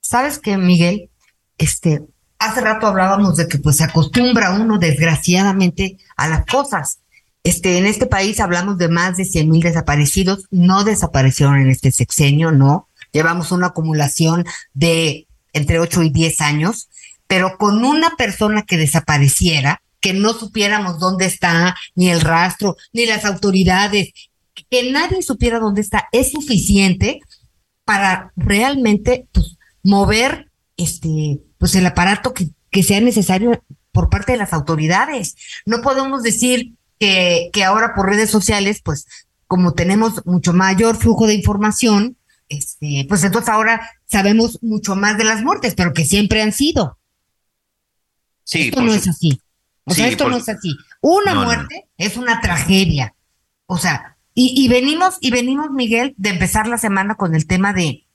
¿Sabes qué, Miguel? Este, hace rato hablábamos de que pues se acostumbra uno desgraciadamente a las cosas. Este, en este país hablamos de más de 100 mil desaparecidos, no desaparecieron en este sexenio, no. Llevamos una acumulación de entre 8 y 10 años pero con una persona que desapareciera, que no supiéramos dónde está, ni el rastro, ni las autoridades, que nadie supiera dónde está, es suficiente para realmente pues, mover este, pues el aparato que, que sea necesario por parte de las autoridades. No podemos decir que, que ahora por redes sociales, pues como tenemos mucho mayor flujo de información, este, pues entonces ahora sabemos mucho más de las muertes, pero que siempre han sido. Sí, esto no es así. O sea, esto no es así. Una muerte es una tragedia. O sea, y, venimos, y venimos, Miguel, de empezar la semana con el tema de,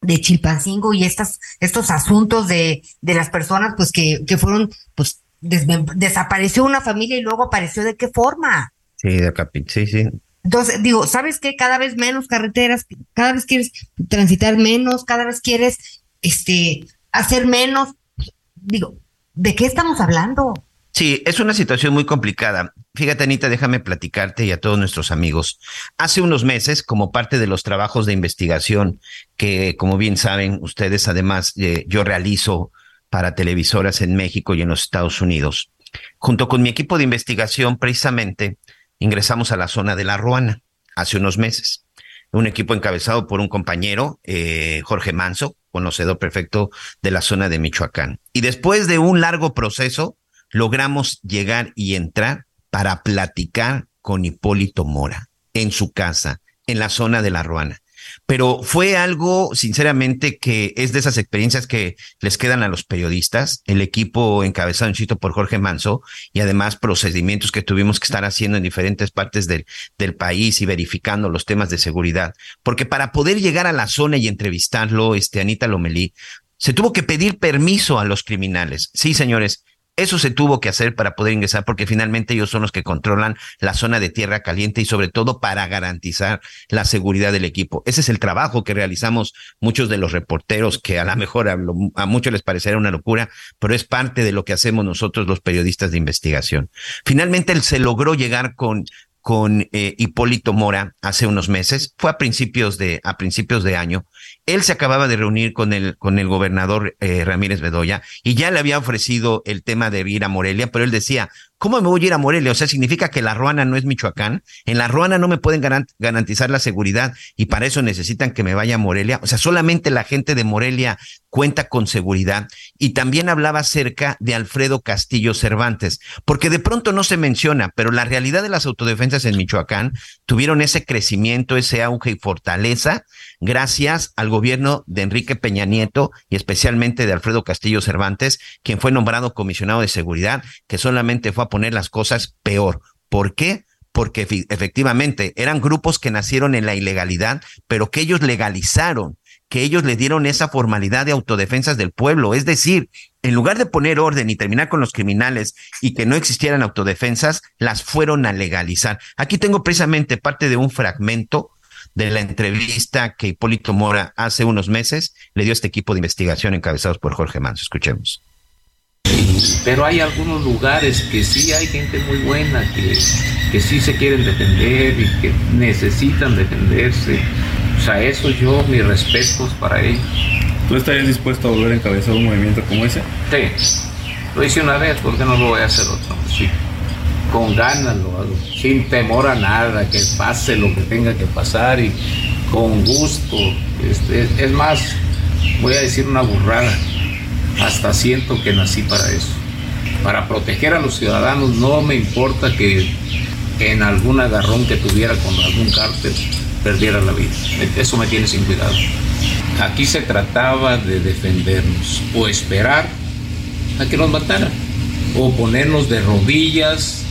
de Chilpancingo y estas, estos asuntos de, de las personas, pues, que, que fueron, pues, desapareció una familia y luego apareció de qué forma. Sí, de sí, sí. Entonces, digo, ¿sabes qué? Cada vez menos carreteras, cada vez quieres transitar menos, cada vez quieres este, hacer menos. Digo, ¿de qué estamos hablando? Sí, es una situación muy complicada. Fíjate, Anita, déjame platicarte y a todos nuestros amigos. Hace unos meses, como parte de los trabajos de investigación que, como bien saben ustedes, además eh, yo realizo para televisoras en México y en los Estados Unidos, junto con mi equipo de investigación, precisamente, ingresamos a la zona de La Ruana hace unos meses. Un equipo encabezado por un compañero, eh, Jorge Manso, conocedor perfecto de la zona de Michoacán. Y después de un largo proceso, logramos llegar y entrar para platicar con Hipólito Mora en su casa, en la zona de La Ruana. Pero fue algo, sinceramente, que es de esas experiencias que les quedan a los periodistas, el equipo encabezado en por Jorge Manso y además procedimientos que tuvimos que estar haciendo en diferentes partes del, del país y verificando los temas de seguridad. Porque para poder llegar a la zona y entrevistarlo, este Anita Lomelí, se tuvo que pedir permiso a los criminales. Sí, señores, eso se tuvo que hacer para poder ingresar porque finalmente ellos son los que controlan la zona de tierra caliente y sobre todo para garantizar la seguridad del equipo. Ese es el trabajo que realizamos muchos de los reporteros que a lo mejor a, muchos les parecerá una locura, pero es parte de lo que hacemos nosotros los periodistas de investigación. Finalmente él se logró llegar con con eh, Hipólito Mora hace unos meses, fue a principios de, a principios de año. Él se acababa de reunir con el, con el gobernador eh, Ramírez Bedoya y ya le había ofrecido el tema de ir a Morelia, pero él decía, ¿Cómo me voy a ir a Morelia? O sea, significa que la Ruana no es Michoacán. En la Ruana no me pueden garantizar la seguridad y para eso necesitan que me vaya a Morelia. O sea, solamente la gente de Morelia cuenta con seguridad. Y también hablaba acerca de Alfredo Castillo Cervantes, porque de pronto no se menciona, pero la realidad de las autodefensas en Michoacán tuvieron ese crecimiento, ese auge y fortaleza gracias al gobierno de Enrique Peña Nieto y especialmente de Alfredo Castillo Cervantes, quien fue nombrado comisionado de seguridad, que solamente fue a poner las cosas peor. ¿Por qué? Porque efectivamente eran grupos que nacieron en la ilegalidad, pero que ellos legalizaron, que ellos le dieron esa formalidad de autodefensas del pueblo. Es decir, en lugar de poner orden y terminar con los criminales y que no existieran autodefensas, las fueron a legalizar. Aquí tengo precisamente parte de un fragmento de la entrevista que Hipólito Mora hace unos meses le dio a este equipo de investigación encabezados por Jorge Manso. Escuchemos. Pero hay algunos lugares que sí hay gente muy buena, que, que sí se quieren defender y que necesitan defenderse. O sea, eso yo, mis respetos para ellos. ¿Tú estarías dispuesto a volver a encabezar un movimiento como ese? Sí, lo hice una vez, ¿por qué no lo voy a hacer otra? Sí. Con ganas lo hago, sin temor a nada, que pase lo que tenga que pasar y con gusto. Este, es más, voy a decir una burrada hasta siento que nací para eso. Para proteger a los ciudadanos no me importa que en algún agarrón que tuviera con algún cártel perdiera la vida. Eso me tiene sin cuidado. Aquí se trataba de defendernos o esperar a que nos mataran o ponernos de rodillas,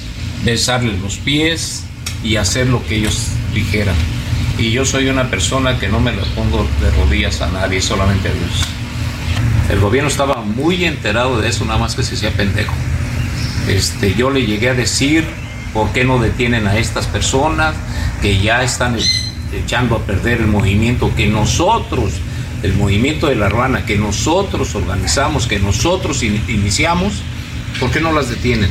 besarles los pies y hacer lo que ellos dijeran. Y yo soy una persona que no me lo pongo de rodillas a nadie, solamente a Dios. El gobierno estaba muy enterado de eso, nada más que se hacía pendejo. Este, yo le llegué a decir por qué no detienen a estas personas que ya están echando a perder el movimiento que nosotros, el movimiento de la Ruana, que nosotros organizamos, que nosotros iniciamos, ¿por qué no las detienen?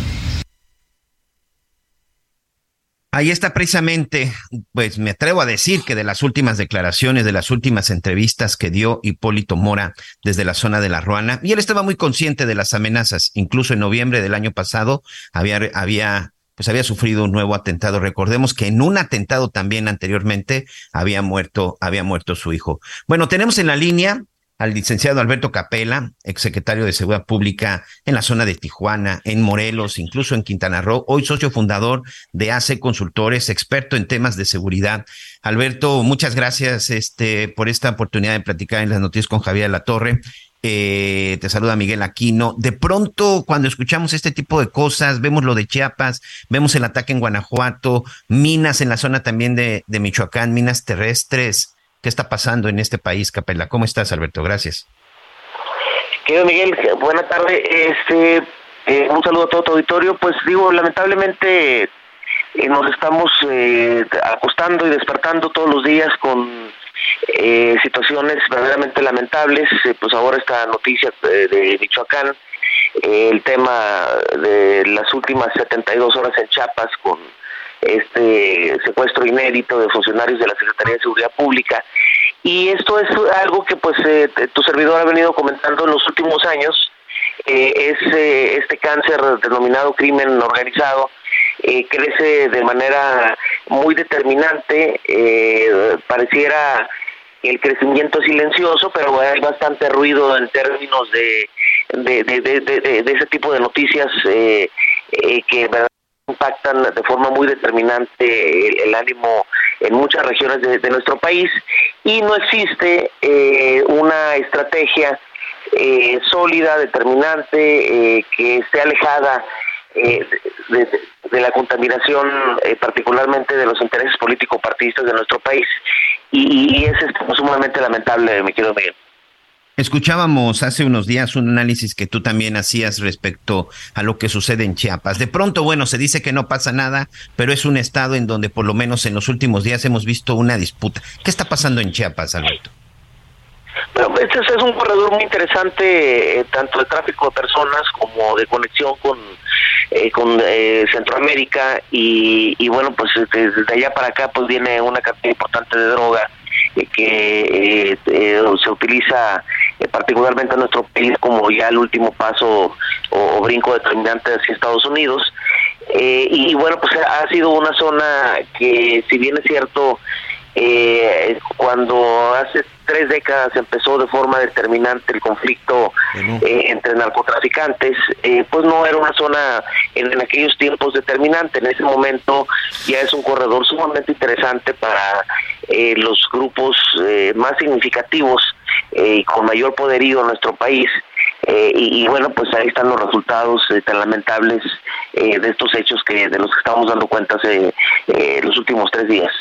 Ahí está precisamente, pues me atrevo a decir que de las últimas declaraciones, de las últimas entrevistas que dio Hipólito Mora desde la zona de La Ruana, y él estaba muy consciente de las amenazas. Incluso en noviembre del año pasado había, había, pues había sufrido un nuevo atentado. Recordemos que en un atentado también anteriormente había muerto, había muerto su hijo. Bueno, tenemos en la línea al licenciado Alberto Capela, exsecretario de Seguridad Pública en la zona de Tijuana, en Morelos, incluso en Quintana Roo, hoy socio fundador de AC Consultores, experto en temas de seguridad. Alberto, muchas gracias este, por esta oportunidad de platicar en las noticias con Javier La Torre. Eh, te saluda Miguel Aquino. De pronto, cuando escuchamos este tipo de cosas, vemos lo de Chiapas, vemos el ataque en Guanajuato, minas en la zona también de, de Michoacán, minas terrestres qué está pasando en este país, Capela. ¿Cómo estás, Alberto? Gracias. Querido Miguel, buena tarde. Este, Eh, un saludo a todo tu auditorio. Pues digo, lamentablemente eh, nos estamos eh, acostando y despertando todos los días con situaciones verdaderamente lamentables. pues ahora esta noticia de, Michoacán, el tema de las últimas 72 horas en Chiapas con este secuestro inédito de funcionarios de la Secretaría de Seguridad Pública. Y esto es algo que pues tu servidor ha venido comentando en los últimos años, eh, es eh, este cáncer denominado crimen organizado eh, crece de manera muy determinante, pareciera el crecimiento silencioso, pero hay bastante ruido en términos de, de, ese tipo de noticias que impactan de forma muy determinante el, ánimo en muchas regiones de, nuestro país y no existe una estrategia eh, sólida, determinante, eh, que esté alejada eh, de, la contaminación, particularmente de los intereses político-partidistas de nuestro país. Y, es sumamente lamentable, mi querido Miguel. Escuchábamos hace unos días un análisis que tú también hacías respecto a lo que sucede en Chiapas. De pronto, bueno, se dice que no pasa nada, pero es un estado en donde por lo menos en los últimos días hemos visto una disputa. ¿Qué está pasando en Chiapas, Alberto? Bueno, este es un corredor muy interesante, eh, tanto de tráfico de personas como de conexión con, eh, con eh, Centroamérica y, bueno, pues este, desde allá para acá pues viene una cantidad importante de droga que se utiliza particularmente en nuestro país como ya el último paso o, brinco determinante hacia Estados Unidos. y bueno, pues ha sido una zona que si bien es cierto, eh, cuando hace tres décadas empezó de forma determinante el conflicto eh, entre narcotraficantes, eh, pues no era una zona en, aquellos tiempos determinante. En ese momento ya es un corredor sumamente interesante para eh, los grupos más significativos y con mayor poderío en nuestro país. y, bueno, pues ahí están los resultados tan lamentables de estos hechos que de los que estamos dando cuenta hace los últimos tres días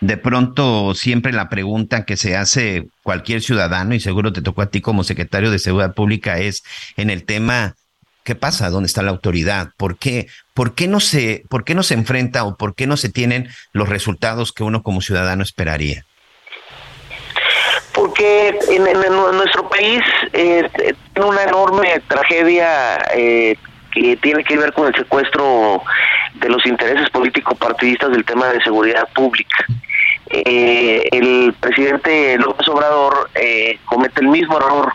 de pronto siempre la pregunta que se hace cualquier ciudadano, y seguro te tocó a ti como secretario de Seguridad Pública, es en el tema, ¿qué pasa? ¿Dónde está la autoridad? ¿Por qué? ¿Por qué no se, por qué no se enfrenta o por qué no se tienen los resultados que uno como ciudadano esperaría? Porque en, nuestro país eh, tiene una enorme tragedia eh, que tiene que ver con el secuestro de los intereses político-partidistas del tema de seguridad pública. Eh, el presidente López Obrador eh, comete el mismo error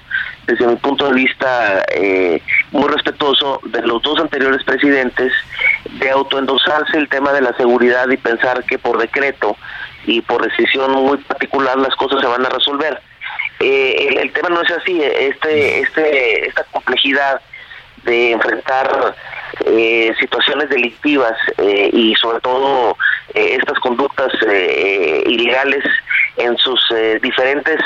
desde mi punto de vista eh, muy respetuoso de los dos anteriores presidentes de autoendosarse el tema de la seguridad y pensar que por decreto y por decisión muy particular las cosas se van a resolver. El, el, tema no es así, este, este, esta complejidad de enfrentar eh, situaciones delictivas eh, y sobre todo eh, estas conductas ilegales en sus diferentes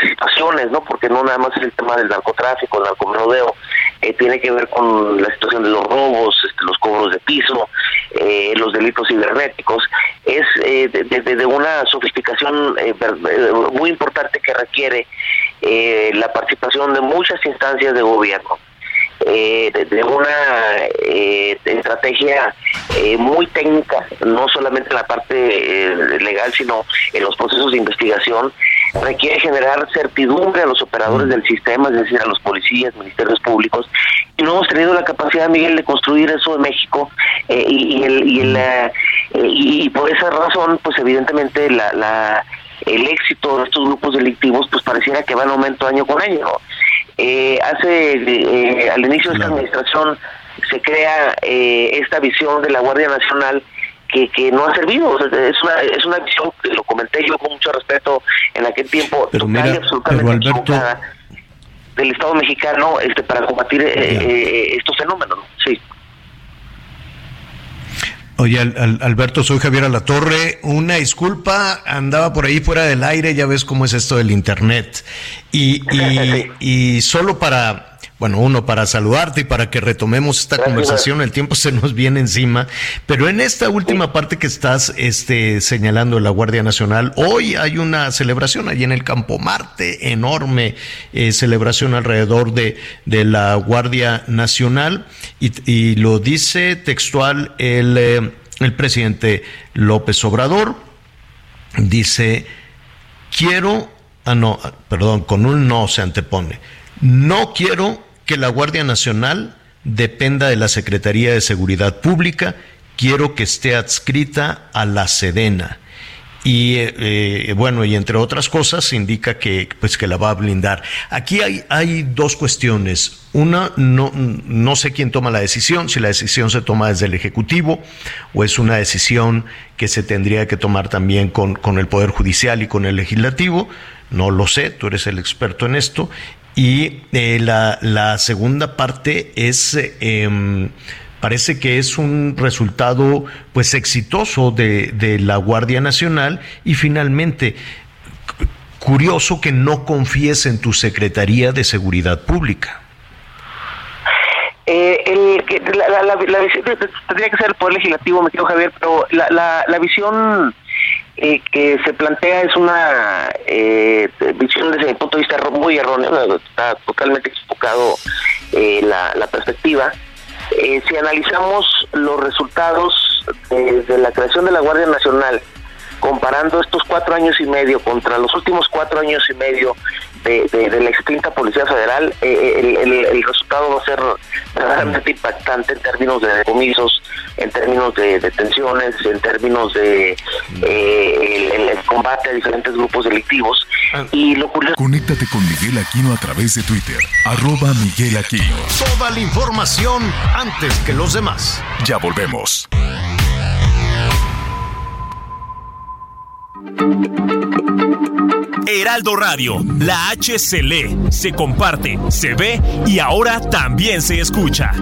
situaciones, ¿no? Porque no nada más es el tema del narcotráfico, el narcomenudeo, tiene que ver con la situación de los robos, este, los cobros de piso, los delitos cibernéticos. Es de, una sofisticación muy importante que requiere la participación de muchas instancias de gobierno eh, de, una eh, estrategia eh, muy técnica, no solamente en la parte eh, legal, sino en los procesos de investigación, requiere generar certidumbre a los operadores del sistema, es decir, a los policías, ministerios públicos, y no hemos tenido la capacidad, Miguel, de construir eso en México, y, el, y, el, y por esa razón, pues evidentemente la, la el éxito de estos grupos delictivos pues pareciera que va en aumento año con año. Eh, hace eh, al inicio de esta administración se crea eh, esta visión de la Guardia Nacional que, que no ha servido. es, una, es una visión que lo comenté yo con mucho respeto en aquel tiempo, pero total absolutamente del Estado mexicano este para combatir estos fenómenos. Sí. Oye, Alberto, soy Javier Alatorre. Una disculpa, andaba por ahí fuera del aire, ya ves cómo es esto del Internet. Y, y, y solo para, bueno, uno para saludarte y para que retomemos esta conversación, el tiempo se nos viene encima, pero en esta última parte que estás este, señalando la Guardia Nacional, hoy hay una celebración allí en el Campo Marte, enorme eh, celebración alrededor de, de, la Guardia Nacional, y, lo dice textual el, eh, el presidente López Obrador, dice, quiero, ah no, perdón, con un no se antepone, no quiero que la Guardia Nacional dependa de la Secretaría de Seguridad Pública, quiero que esté adscrita a la Sedena. Y eh, eh, bueno, y entre otras cosas indica que pues que la va a blindar. Aquí hay, hay dos cuestiones. Una, no, no sé quién toma la decisión, si la decisión se toma desde el Ejecutivo o es una decisión que se tendría que tomar también con, con el Poder Judicial y con el Legislativo. No lo sé, tú eres el experto en esto. Y eh, la, la, segunda parte es, em, parece que es un resultado pues exitoso de, de la Guardia Nacional y finalmente, curioso que no confíes en tu Secretaría de Seguridad Pública. Eh, el, la, la, visión tendría que ser el Poder Legislativo, me quiero Javier, pero la, la visión eh, que se plantea es una eh, visión desde mi punto de vista muy errónea, está totalmente equivocado eh, la, la, perspectiva. Eh, si analizamos los resultados desde la creación de la Guardia Nacional, comparando estos cuatro años y medio contra los últimos cuatro años y medio de, la extinta Policía Federal, eh, el, resultado va a ser realmente impactante en términos de decomisos, en términos de detenciones, en términos de eh, el, combate a diferentes grupos delictivos. Ah. Y lo curioso... Conéctate con Miguel Aquino a través de Twitter, arroba Miguel Aquino. Toda la información antes que los demás. Ya volvemos. Heraldo Radio, la H se se comparte, se ve y ahora también se escucha.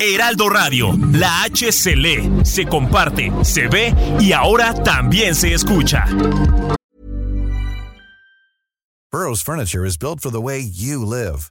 Heraldo Radio, la H se se comparte, se ve y ahora también se escucha. Burroughs Furniture is built for the way you live.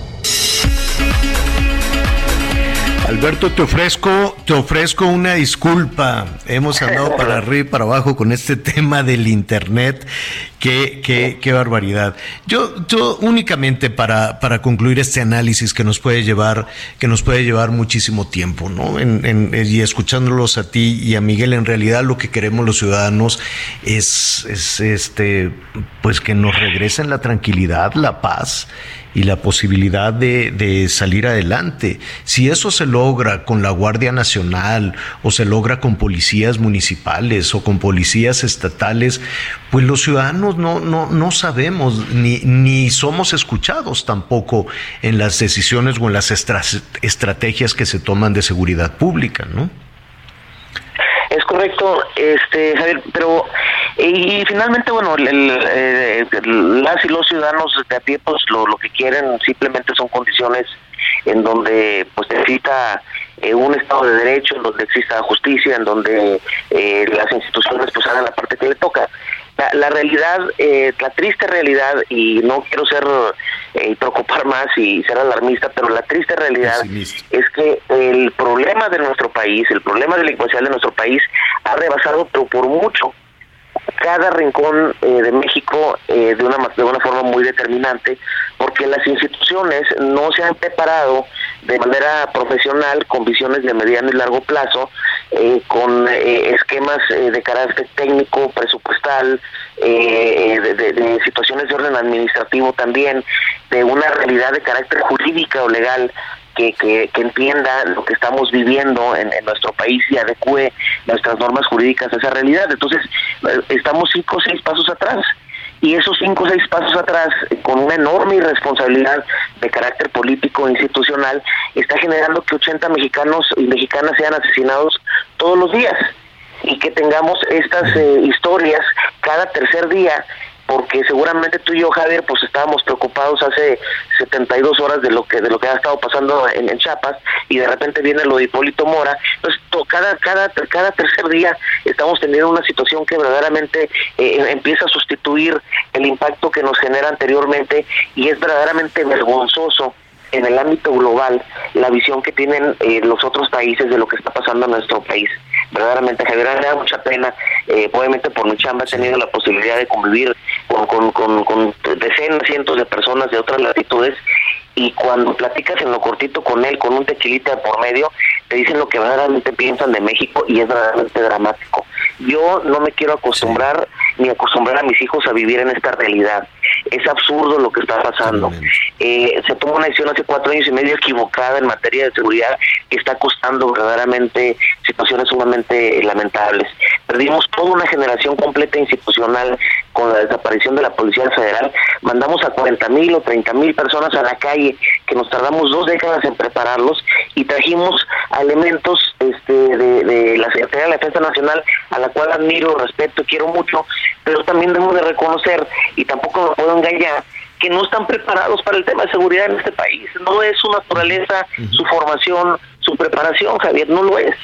Alberto, te ofrezco, te ofrezco una disculpa. Hemos andado para arriba y para abajo con este tema del internet. Qué, qué, qué barbaridad. Yo, yo únicamente para, para concluir este análisis que nos puede llevar, que nos puede llevar muchísimo tiempo, ¿no? En, y escuchándolos a ti y a Miguel, en realidad lo que queremos los ciudadanos es, es este, pues que nos regresen la tranquilidad, la paz y la posibilidad de, de, salir adelante. Si eso se logra con la Guardia Nacional o se logra con policías municipales o con policías estatales, pues los ciudadanos no, no, no sabemos ni, ni somos escuchados tampoco en las decisiones o en las estrategias que se toman de seguridad pública, ¿no? Es correcto, este Javier, pero y, finalmente, bueno, eh, las y los ciudadanos de a pie, pues lo, lo que quieren simplemente son condiciones en donde pues necesita eh, un Estado de Derecho, en donde exista justicia, en donde eh, las instituciones pues hagan la parte que le toca. La, realidad, la triste realidad, y no quiero ser y preocupar más y ser alarmista, pero la triste realidad es que el problema de nuestro país, el problema delincuencial de nuestro país ha rebasado pero por mucho cada rincón eh, de México eh, de una de una forma muy determinante porque las instituciones no se han preparado de manera profesional con visiones de mediano y largo plazo eh, con esquemas de carácter técnico presupuestal de, situaciones de orden administrativo también de una realidad de carácter jurídica o legal que, entienda lo que estamos viviendo en, nuestro país y adecue nuestras normas jurídicas a esa realidad. Entonces, eh, estamos cinco o seis pasos atrás. Y esos cinco o seis pasos atrás, con una enorme irresponsabilidad de carácter político e institucional, está generando que 80 mexicanos y mexicanas sean asesinados todos los días y que tengamos estas eh, historias cada tercer día porque seguramente tú y yo, Javier, pues estábamos preocupados hace 72 horas de lo que de lo que ha estado pasando en, Chiapas y de repente viene lo de Hipólito Mora. Entonces, cada cada cada tercer día estamos teniendo una situación que verdaderamente eh, empieza a sustituir el impacto que nos genera anteriormente y es verdaderamente vergonzoso en el ámbito global la visión que tienen eh, los otros países de lo que está pasando en nuestro país. Verdaderamente, Javier, me da mucha pena. Eh, obviamente, por mi chamba he tenido la posibilidad de convivir con, con, con, decenas, cientos de personas de otras latitudes y cuando platicas en lo cortito con él, con un tequilita por medio, te dicen lo que verdaderamente piensan de México y es verdaderamente dramático. Yo no me quiero acostumbrar ni acostumbrar a mis hijos a vivir en esta realidad. Es absurdo lo que está pasando. Eh, se tomó una decisión hace cuatro años y medio equivocada en materia de seguridad que está costando verdaderamente situaciones sumamente lamentables. Perdimos toda una generación completa institucional con la desaparición de la Policía Federal. Mandamos a 40 mil o 30 mil personas a la calle que nos tardamos dos décadas en prepararlos y trajimos elementos este, de, de la Secretaría de la Defensa Nacional a la cual admiro, respeto, quiero mucho, pero también debo de reconocer, y tampoco me puedo que no están preparados para el tema de seguridad en este país. No es su naturaleza, su formación, su preparación, Javier, no lo es.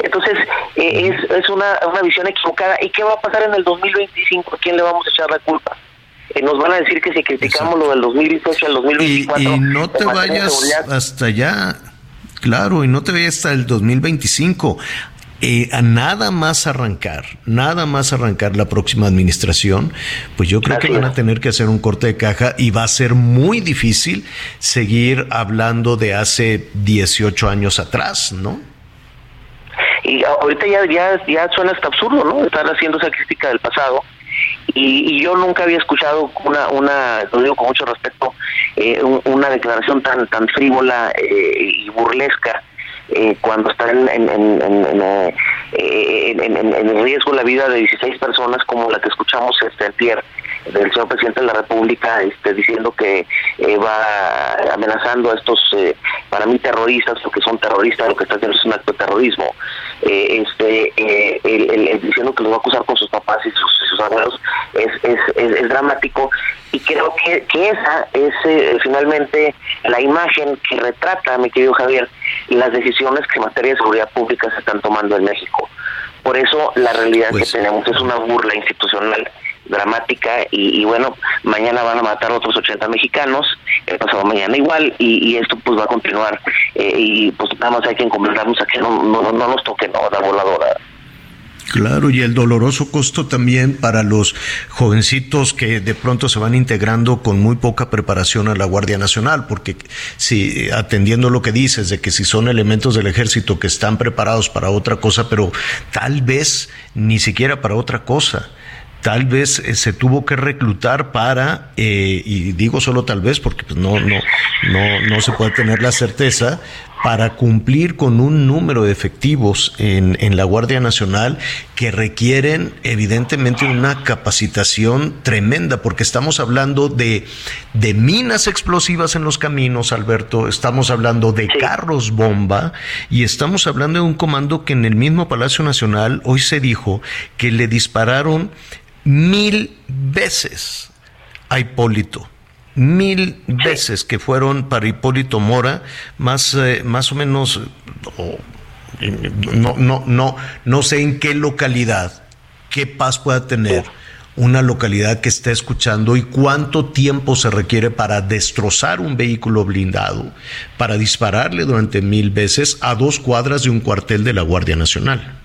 Entonces, eh, es, es una, una visión equivocada. ¿Y qué va a pasar en el 2025? ¿A quién le vamos a echar la culpa? Eh, nos van a decir que si criticamos lo del 2018 al 2024... Y, y no te vayas hasta allá, claro, y no te vayas hasta el 2025 eh, a nada más arrancar, nada más arrancar la próxima administración, pues yo creo que van a tener que hacer un corte de caja y va a ser muy difícil seguir hablando de hace 18 años atrás, ¿no? Y ahorita ya, ya, ya suena hasta absurdo, ¿no? Están haciendo esa crítica del pasado. Y, yo nunca había escuchado una, una lo digo con mucho respeto, eh, una declaración tan, tan frívola eh, y burlesca eh, cuando está en, en, en, en, riesgo la vida de 16 personas como la que escuchamos este Pierre del señor presidente de la República este, diciendo que eh, va amenazando a estos, eh, para mí, terroristas, porque son terroristas, lo que está haciendo es un acto de terrorismo, eh, este, el, diciendo que los va a acusar con sus papás y sus, sus abuelos, es, es, es, dramático y creo que, que esa es finalmente la imagen que retrata, mi querido Javier, las decisiones que en materia de seguridad pública se están tomando en México. Por eso la realidad que pues tenemos es una burla institucional dramática y, bueno, mañana van a matar otros 80 mexicanos, el pasado mañana igual y, esto pues va a continuar eh, y pues nada más hay que encomendarnos a que no, no, no nos toque la voladora. Claro, y el doloroso costo también para los jovencitos que de pronto se van integrando con muy poca preparación a la Guardia Nacional, porque si atendiendo lo que dices de que si son elementos del ejército que están preparados para otra cosa, pero tal vez ni siquiera para otra cosa tal vez eh, se tuvo que reclutar para, eh, y digo solo tal vez porque pues, no, no, no, no se puede tener la certeza, para cumplir con un número de efectivos en, en, la Guardia Nacional que requieren evidentemente una capacitación tremenda, porque estamos hablando de, de minas explosivas en los caminos, Alberto, estamos hablando de carros bomba y estamos hablando de un comando que en el mismo Palacio Nacional hoy se dijo que le dispararon mil veces a Hipólito. Mil veces que fueron para Hipólito Mora, más, eh, más o menos, no, no, no, no sé en qué localidad, qué paz pueda tener una localidad que esté escuchando y cuánto tiempo se requiere para destrozar un vehículo blindado, para dispararle durante mil veces a dos cuadras de un cuartel de la Guardia Nacional.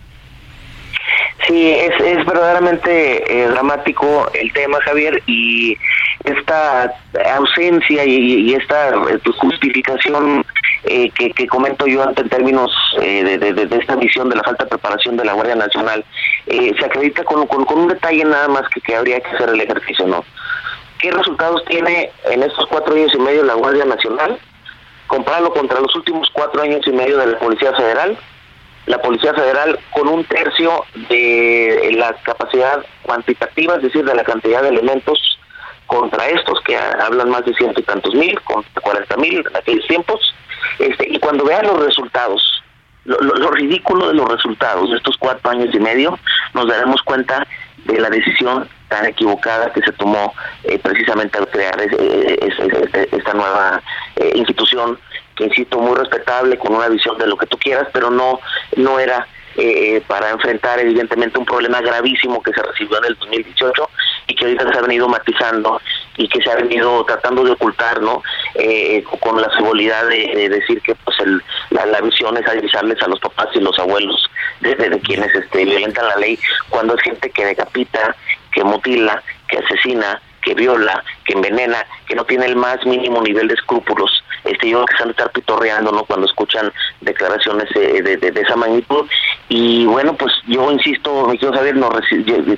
Sí, es, es verdaderamente eh, dramático el tema, Javier, y esta ausencia y, esta eh, justificación eh, que, comento yo ante en términos de, de, esta visión de la falta de preparación de la Guardia Nacional, se acredita con, con, un detalle nada más que, que habría que hacer el ejercicio, ¿no? ¿Qué resultados tiene en estos cuatro años y medio la Guardia Nacional? compararlo contra los últimos cuatro años y medio de la Policía Federal, la Policía Federal con un tercio de la capacidad cuantitativa, es decir, de la cantidad de elementos contra estos que hablan más de ciento y tantos mil, contra cuarenta mil en aquellos tiempos, este, y cuando vean los resultados, lo, ridículo de los resultados de estos cuatro años y medio, nos daremos cuenta de la decisión tan equivocada que se tomó eh, precisamente al crear esta nueva eh, institución insisto muy respetable con una visión de lo que tú quieras pero no no era eh, para enfrentar evidentemente un problema gravísimo que se recibió en el 2018 y que ahorita se ha venido matizando y que se ha venido tratando de ocultar, ¿no? Eh, con la seguridad de, decir que pues el, la, visión es avisarles a los papás y los abuelos de, de, quienes este, violentan la ley cuando es gente que decapita, que mutila, que asesina, que viola, que envenena, que no tiene el más mínimo nivel de escrúpulos este yo que se han estar pitorreando no cuando escuchan declaraciones eh, de, esa magnitud. Y bueno pues yo insisto me quiero saber no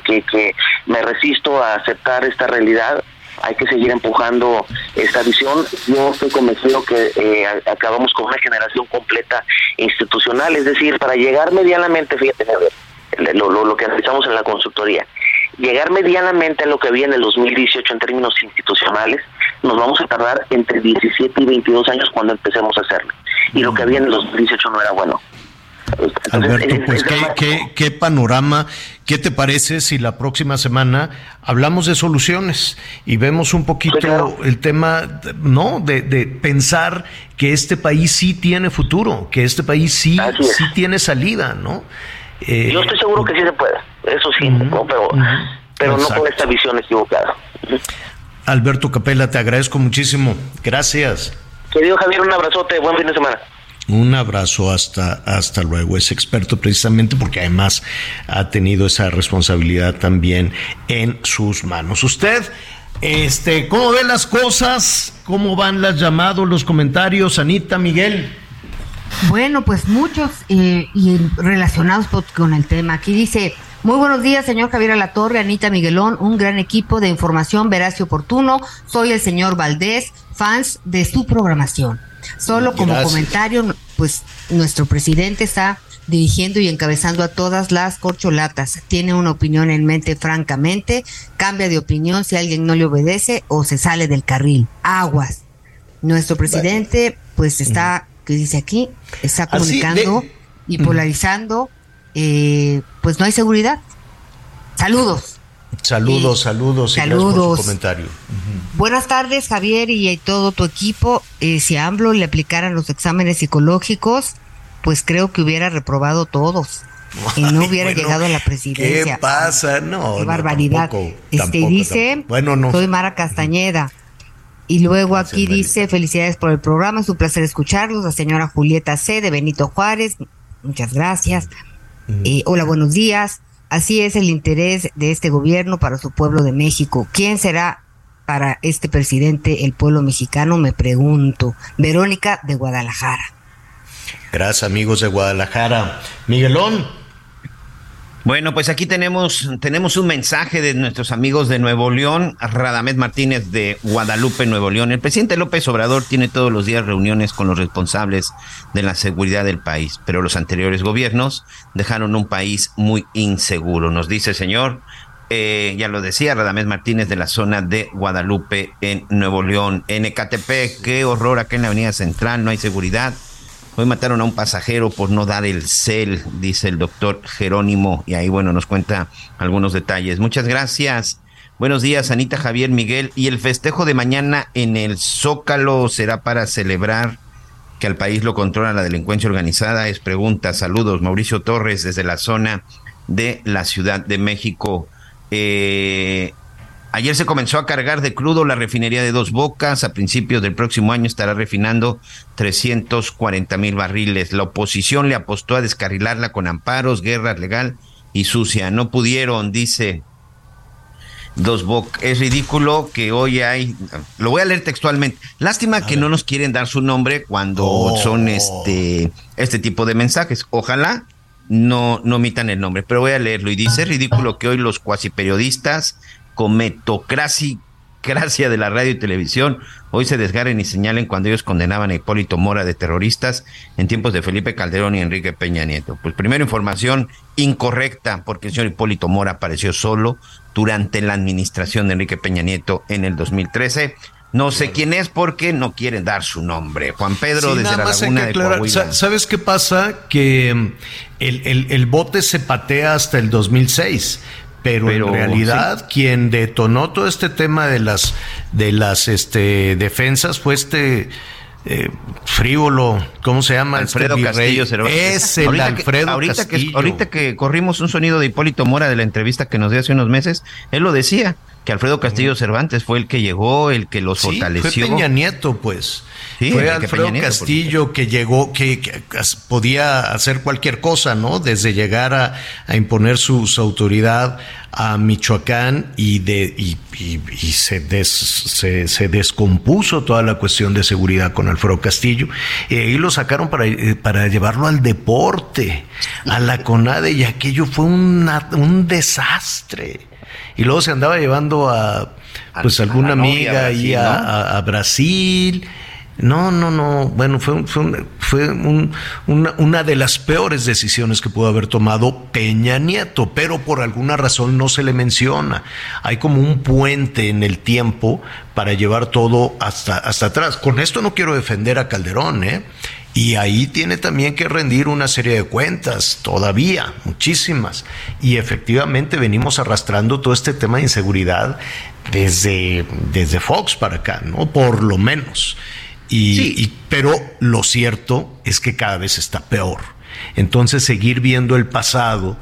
que, que me resisto a aceptar esta realidad. Hay que seguir empujando esta visión. Yo estoy convencido que eh, acabamos con una generación completa institucional, es decir, para llegar medianamente, fíjate, lo, lo, lo que analizamos en la consultoría, llegar medianamente a lo que había en el 2018 en términos institucionales, nos vamos a tardar entre 17 y 22 años cuando empecemos a hacerlo. Y lo que había en el 2018 no era bueno. Alberto, pues ¿qué, qué, panorama, qué te parece si la próxima semana hablamos de soluciones y vemos un poquito el tema, ¿no? De, de, pensar que este país sí tiene futuro, que este país sí, sí tiene salida, ¿no? Eh, Yo estoy seguro que sí se puede, eso sí, pero, pero no con esta visión equivocada. Alberto Capella, te agradezco muchísimo. Gracias. Querido Javier, un abrazote, buen fin de semana. Un abrazo hasta, hasta luego. Es experto precisamente porque además ha tenido esa responsabilidad también en sus manos. Usted, este, ¿cómo ve las cosas? ¿Cómo van las llamados, los comentarios? Anita, Miguel. Bueno, pues muchos eh, y relacionados con el tema. Aquí dice, muy buenos días, señor Javier Alatorre, Anita Miguelón, un gran equipo de información veraz y oportuno. Soy el señor Valdés, fans de su programación. Solo como comentario, pues nuestro presidente está dirigiendo y encabezando a todas las corcholatas. Tiene una opinión en mente francamente, cambia de opinión si alguien no le obedece o se sale del carril. Aguas. Nuestro presidente, pues está que dice aquí, está comunicando y polarizando, eh, pues no hay seguridad. Saludos. Saludos, saludos, saludos. comentario. Buenas tardes, Javier, y todo tu equipo. Eh, si a AMLO le aplicaran los exámenes psicológicos, pues creo que hubiera reprobado todos y no hubiera llegado a la presidencia. ¿Qué pasa? No, qué barbaridad. este dice, bueno, no. soy Mara Castañeda. Y luego aquí dice, felicidades por el programa, es un placer escucharlos. La señora Julieta C. de Benito Juárez, muchas gracias. Eh, hola, buenos días. Así es el interés de este gobierno para su pueblo de México. ¿Quién será para este presidente el pueblo mexicano? Me pregunto. Verónica de Guadalajara. Gracias amigos de Guadalajara. Miguelón. Bueno, pues aquí tenemos, tenemos un mensaje de nuestros amigos de Nuevo León, Radamés Martínez de Guadalupe, Nuevo León. El presidente López Obrador tiene todos los días reuniones con los responsables de la seguridad del país, pero los anteriores gobiernos dejaron un país muy inseguro. Nos dice, señor, eh, ya lo decía Radamés Martínez de la zona de Guadalupe en Nuevo León. En qué horror acá en la Avenida Central, no hay seguridad Hoy mataron a un pasajero por no dar el cel, dice el doctor Jerónimo, y ahí, bueno, nos cuenta algunos detalles. Muchas gracias. Buenos días, Anita Javier Miguel. Y el festejo de mañana en el Zócalo será para celebrar que al país lo controla la delincuencia organizada. Es pregunta. Saludos, Mauricio Torres, desde la zona de la Ciudad de México. Eh, Ayer se comenzó a cargar de crudo la refinería de Dos Bocas. A principios del próximo año estará refinando 340 mil barriles. La oposición le apostó a descarrilarla con amparos, guerra legal y sucia. No pudieron, dice Dos Bocas. Es ridículo que hoy hay. Lo voy a leer textualmente. Lástima que no nos quieren dar su nombre cuando oh. son este, este tipo de mensajes. Ojalá no, no omitan el nombre, pero voy a leerlo. Y dice: es ridículo que hoy los cuasi periodistas cometocracia, de la radio y televisión hoy se desgarren y señalen cuando ellos condenaban a Hipólito Mora de terroristas en tiempos de Felipe Calderón y Enrique Peña Nieto. Pues primero información incorrecta, porque el señor Hipólito Mora apareció solo durante la administración de Enrique Peña Nieto en el 2013. No sé quién es porque no quiere dar su nombre. Juan Pedro desde la Laguna de Coahuila. ¿Sabes qué pasa? Que mm, el, el, bote se patea hasta el 2006. Pero, en realidad quien detonó todo este tema de las de las este defensas fue este eh, frívolo, ¿cómo se llama? Este Alfredo Castillo Es el Alfredo ahorita Castillo. Que, ahorita que corrimos un sonido de Hipólito Mora de la entrevista que nos dio hace unos meses, él lo decía que Alfredo Castillo Cervantes fue el que llegó, el que los fortaleció. Fue Peña Nieto, pues. fue Alfredo Castillo que llegó, que, podía hacer cualquier cosa, ¿no? Desde llegar a, imponer su, autoridad a Michoacán y, de, y, se, se, descompuso toda la cuestión de seguridad con Alfredo Castillo. Y ahí lo sacaron para, eh, para llevarlo al deporte, a la CONADE, y aquello fue un desastre y luego se andaba llevando a pues alguna amiga ahí a, Brasil. No, no, no. Bueno, fue, fue, fue una, una, de las peores decisiones que pudo haber tomado Peña Nieto, pero por alguna razón no se le menciona. Hay como un puente en el tiempo para llevar todo hasta, hasta atrás. Con esto no quiero defender a Calderón, ¿eh? Y ahí tiene también que rendir una serie de cuentas, todavía, muchísimas. Y efectivamente venimos arrastrando todo este tema de inseguridad desde, desde Fox para acá, ¿no? Por lo menos. Y, pero lo cierto es que cada vez está peor. Entonces seguir viendo el pasado,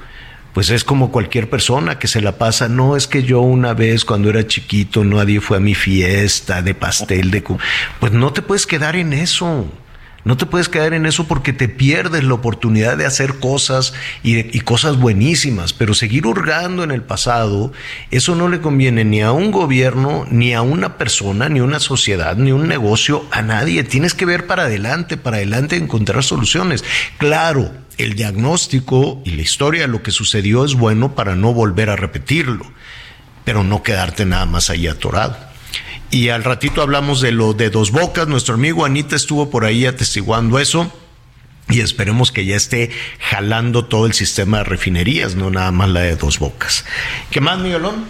pues es como cualquier persona que se la pasa, no es que yo una vez cuando era chiquito nadie fue a mi fiesta de pastel de... Pues no te puedes quedar en eso. No te puedes quedar en eso porque te pierdes la oportunidad de hacer cosas y, cosas buenísimas, pero seguir hurgando en el pasado, eso no le conviene ni a un gobierno, ni a una persona, ni a una sociedad, ni a un negocio, a nadie. Tienes que ver para adelante, para adelante encontrar soluciones. Claro, el diagnóstico y la historia de lo que sucedió es bueno para no volver a repetirlo, pero no quedarte nada más ahí atorado. Y al ratito hablamos de lo de Dos Bocas. Nuestro amigo Anita estuvo por ahí atestiguando eso. Y esperemos que ya esté jalando todo el sistema de refinerías, no nada más la de Dos Bocas. ¿Qué más, Miguelón?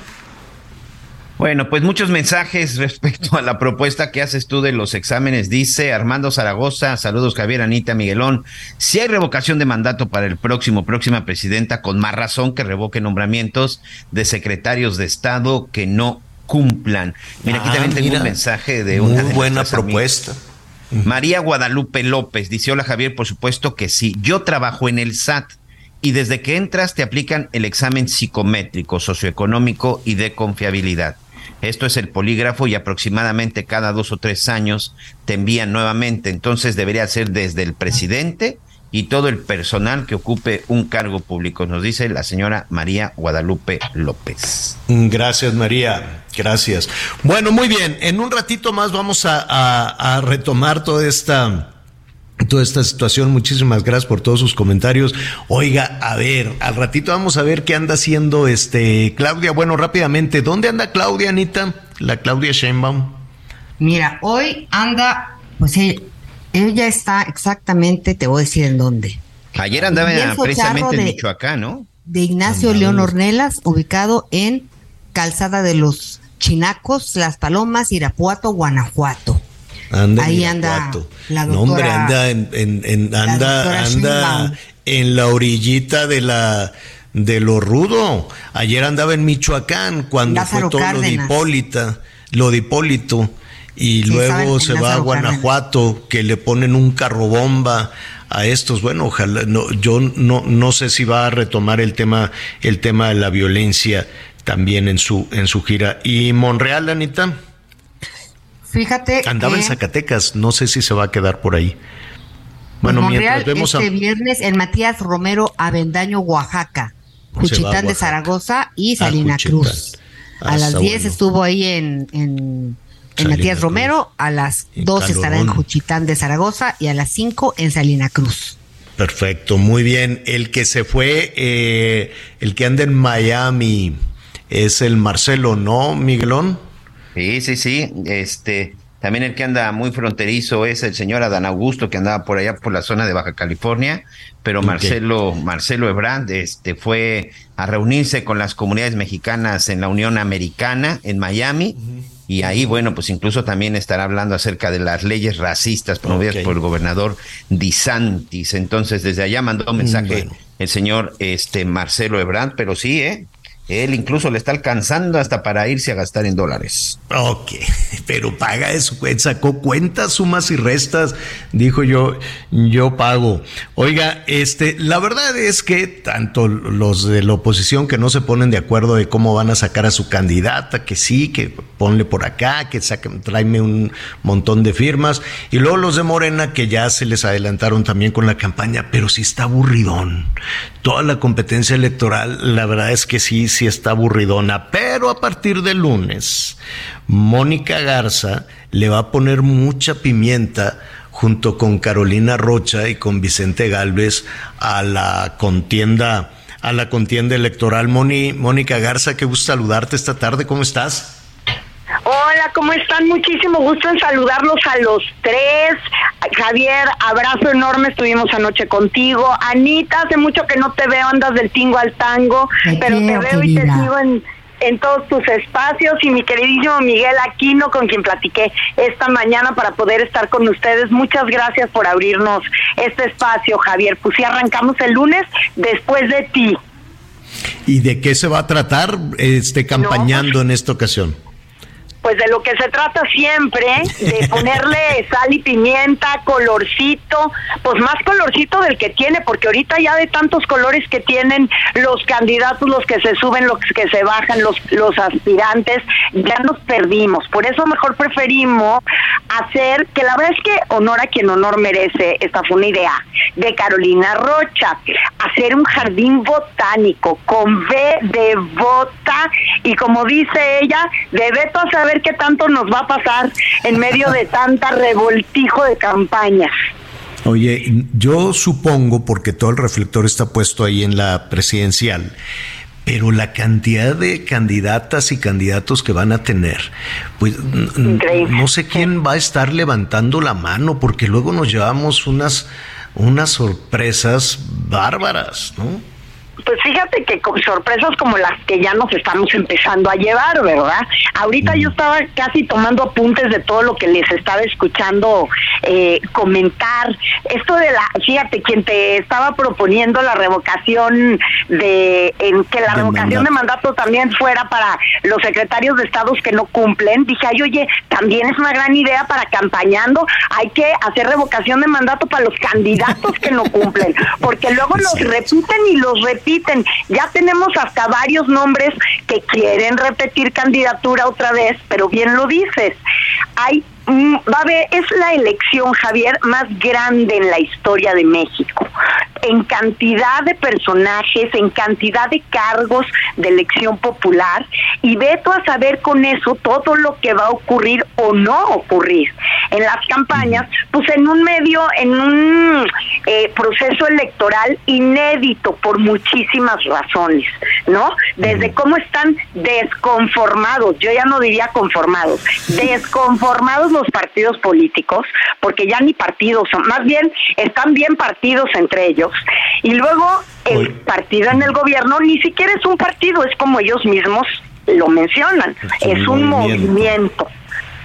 Bueno, pues muchos mensajes respecto a la propuesta que haces tú de los exámenes. Dice Armando Zaragoza, saludos Javier, Anita, Miguelón. Si hay revocación de mandato para el próximo, próxima presidenta, con más razón que revoque nombramientos de secretarios de Estado que no cumplan. Mira, aquí ah, también tengo un mensaje de una muy buena propuesta. María Guadalupe López dice: Hola Javier, por supuesto que sí. Yo trabajo en el SAT y desde que entras te aplican el examen psicométrico, socioeconómico y de confiabilidad. Esto es el polígrafo y aproximadamente cada dos o tres años te envían nuevamente. Entonces debería ser desde el presidente y todo el personal que ocupe un cargo público, nos dice la señora María Guadalupe López. Gracias, María. Gracias. Bueno, muy bien. En un ratito más vamos a, retomar toda esta toda esta situación. Muchísimas gracias por todos sus comentarios. Oiga, a ver, al ratito vamos a ver qué anda haciendo este Claudia. Bueno, rápidamente, ¿dónde anda Claudia, Anita? La Claudia Sheinbaum. Mira, hoy anda, pues eh, ella está exactamente, te voy a decir en dónde. Ayer andaba precisamente en Michoacán, ¿no? De Ignacio León Ornelas, ubicado en Calzada de los Chinacos, Las Palomas, Irapuato, Guanajuato. Anda Ahí anda la doctora. No, hombre, anda en, anda, anda en la orillita de la de lo rudo. Ayer andaba en Michoacán cuando fue todo lo de Hipólita, lo de Hipólito y luego se va a Guanajuato, que le ponen un carro bomba a estos. Bueno, ojalá, no, yo no, no sé si va a retomar el tema, el tema de la violencia también en su, en su gira. ¿Y Monreal, Anita? Fíjate. Andaba en Zacatecas, no sé si se va a quedar por ahí. Bueno, mientras vemos este viernes en Matías Romero, Avendaño, Oaxaca, Juchitán de Zaragoza y Salina Cruz. A las 10 estuvo ahí en en Matías Romero, a las 2 estará en Juchitán de Zaragoza y a las 5 en Salina Cruz. Perfecto, muy bien. El que se fue, eh, el que anda en Miami, es el Marcelo, ¿no, Miguelón? Sí, sí, sí. Este, también el que anda muy fronterizo es el señor Adán Augusto, que andaba por allá por la zona de Baja California, pero Marcelo, Marcelo Ebrard este, fue a reunirse con las comunidades mexicanas en la Unión Americana, en Miami, y ahí, bueno, pues incluso también estará hablando acerca de las leyes racistas promovidas por el gobernador DeSantis. Entonces, desde allá mandó un mensaje el señor este, Marcelo Ebrard, pero sí, ¿eh? Él incluso le está alcanzando hasta para irse a gastar en dólares. Ok, pero paga eso, sacó cuentas, sumas y restas, dijo yo, yo pago. Oiga, este, la verdad es que tanto los de la oposición que no se ponen de acuerdo de cómo van a sacar a su candidata, que sí, que ponle por acá, que tráeme un montón de firmas, y luego los de Morena que ya se les adelantaron también con la campaña, pero sí está aburridón. Toda la competencia electoral, la verdad es que sí, sí está aburridona, pero a partir del lunes, Mónica Garza le va a poner mucha pimienta junto con Carolina Rocha y con Vicente Galvez a la contienda a la contienda electoral. Mónica Garza, qué gusto saludarte esta tarde, ¿cómo estás? Hola, ¿cómo están? Muchísimo gusto en saludarlos a los tres. Javier, abrazo enorme, estuvimos anoche contigo. Anita, hace mucho que no te veo, andas del tingo al tango, pero te veo y te sigo en, en todos tus espacios y mi queridísimo Miguel Aquino, con quien platiqué esta mañana para poder estar con ustedes. Muchas gracias por abrirnos este espacio, Javier. Pues sí, arrancamos el lunes después de ti. ¿Y de qué se va a tratar este campañando en esta ocasión? Pues de lo que se trata siempre, de ponerle sal y pimienta, colorcito, pues más colorcito del que tiene, porque ahorita ya de tantos colores que tienen los candidatos, los que se suben, los que se bajan, los, los aspirantes, ya nos perdimos. Por eso mejor preferimos hacer, que la verdad es que honor a quien honor merece, esta fue una idea de Carolina Rocha, hacer un jardín botánico con B de bota y como dice ella, de Beto a saber qué tanto nos va a pasar en medio de tanta revoltijo de campañas. Oye, yo supongo, porque todo el reflector está puesto ahí en la presidencial, pero la cantidad de candidatas y candidatos que van a tener, pues no sé quién va a estar levantando la mano, porque luego nos llevamos unas, unas sorpresas bárbaras, ¿no? Pues fíjate que con sorpresas como las que ya nos estamos empezando a llevar, ¿verdad? Ahorita yo estaba casi tomando apuntes de todo lo que les estaba escuchando eh, comentar. Esto de la, fíjate, quien te estaba proponiendo la revocación de, en que la revocación de mandato también fuera para los secretarios de estados que no cumplen, dije, ay, oye, también es una gran idea para campañando, hay que hacer revocación de mandato para los candidatos que no cumplen, porque luego los repiten y los repiten ya tenemos hasta varios nombres que quieren repetir candidatura otra vez, pero bien lo dices. Hay va a ver, es la elección, Javier, más grande en la historia de México. En cantidad de personajes, en cantidad de cargos de elección popular, y veto a saber con eso todo lo que va a ocurrir o no ocurrir en las campañas, pues en un medio, en un eh, proceso electoral inédito por muchísimas razones, ¿no? Desde cómo están desconformados, yo ya no diría conformados, desconformados los partidos políticos, porque ya ni partidos son, más bien están bien partidos entre ellos, y luego el partido en el gobierno ni siquiera es un partido, es como ellos mismos lo mencionan, es un movimiento.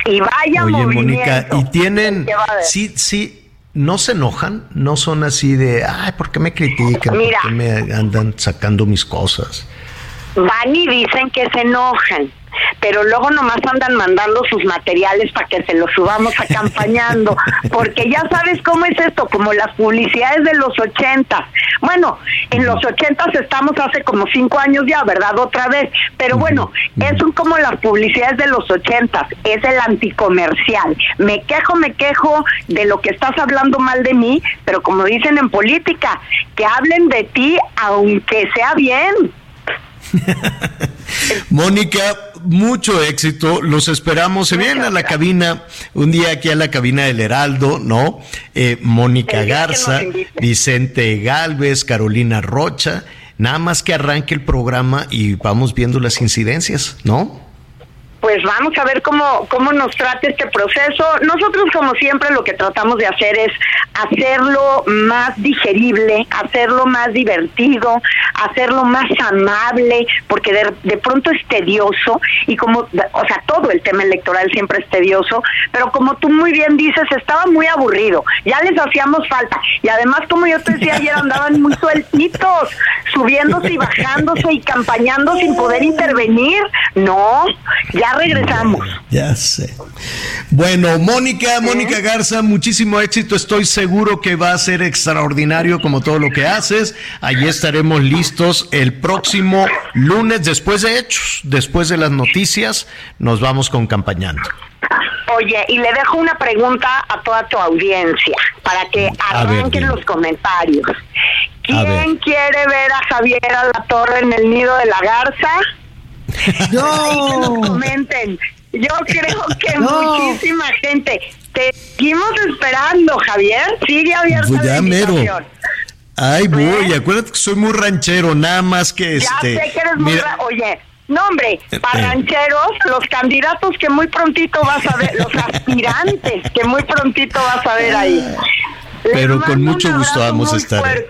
Y vaya Oye, Mónica, y tienen, sí, sí, no se enojan, no son así de, ay, ¿por qué me critican? ¿Por qué me andan sacando mis cosas? Van y dicen que se enojan pero luego nomás andan mandando sus materiales para que se los subamos acompañando, porque ya sabes cómo es esto, como las publicidades de los ochentas. Bueno, en los ochentas estamos hace como cinco años ya, ¿verdad? Otra vez, pero bueno, es como las publicidades de los ochentas, es el anticomercial. Me quejo, me quejo de lo que estás hablando mal de mí, pero como dicen en política, que hablen de ti aunque sea bien. Mónica, mucho éxito. Los esperamos. Se vienen a la cabina, un día aquí a la cabina del Heraldo, ¿no? Eh, Mónica Garza, Vicente Galvez, Carolina Rocha. Nada más que arranque el programa y vamos viendo las incidencias, ¿no? Pues vamos a ver cómo, cómo nos trata este proceso. Nosotros, como siempre, lo que tratamos de hacer es hacerlo más digerible, hacerlo más divertido, hacerlo más amable, porque de, pronto es tedioso y como, o sea, todo el tema electoral siempre es tedioso, pero como tú muy bien dices, estaba muy aburrido, ya les hacíamos falta. Y además, como yo te decía ayer, andaban muy sueltitos, subiéndose y bajándose y campañando sin poder intervenir. No, ya regresamos. Ya sé. Bueno, Mónica, Mónica Garza, muchísimo éxito. Estoy seguro que va a ser extraordinario como todo lo que haces. Allí estaremos listos el próximo lunes, después de hechos, después de las noticias, nos vamos con campañando. Oye, y le dejo una pregunta a toda tu audiencia para que arranquen los comentarios. ¿Quién quiere ver a Javier a la Torre en el nido de la garza? Yo. comenten. Yo creo que muchísima gente. Te seguimos esperando, Javier. Sigue abierta pues ya mero. Ay, voy. ¿Eh? Acuérdate que soy muy ranchero, nada más que este. Ya sé que eres muy. Oye, no, hombre, eh, para eh. rancheros, los candidatos que muy prontito vas a ver, los aspirantes que muy prontito vas a ver ahí. Pero con mucho gusto vamos a estar.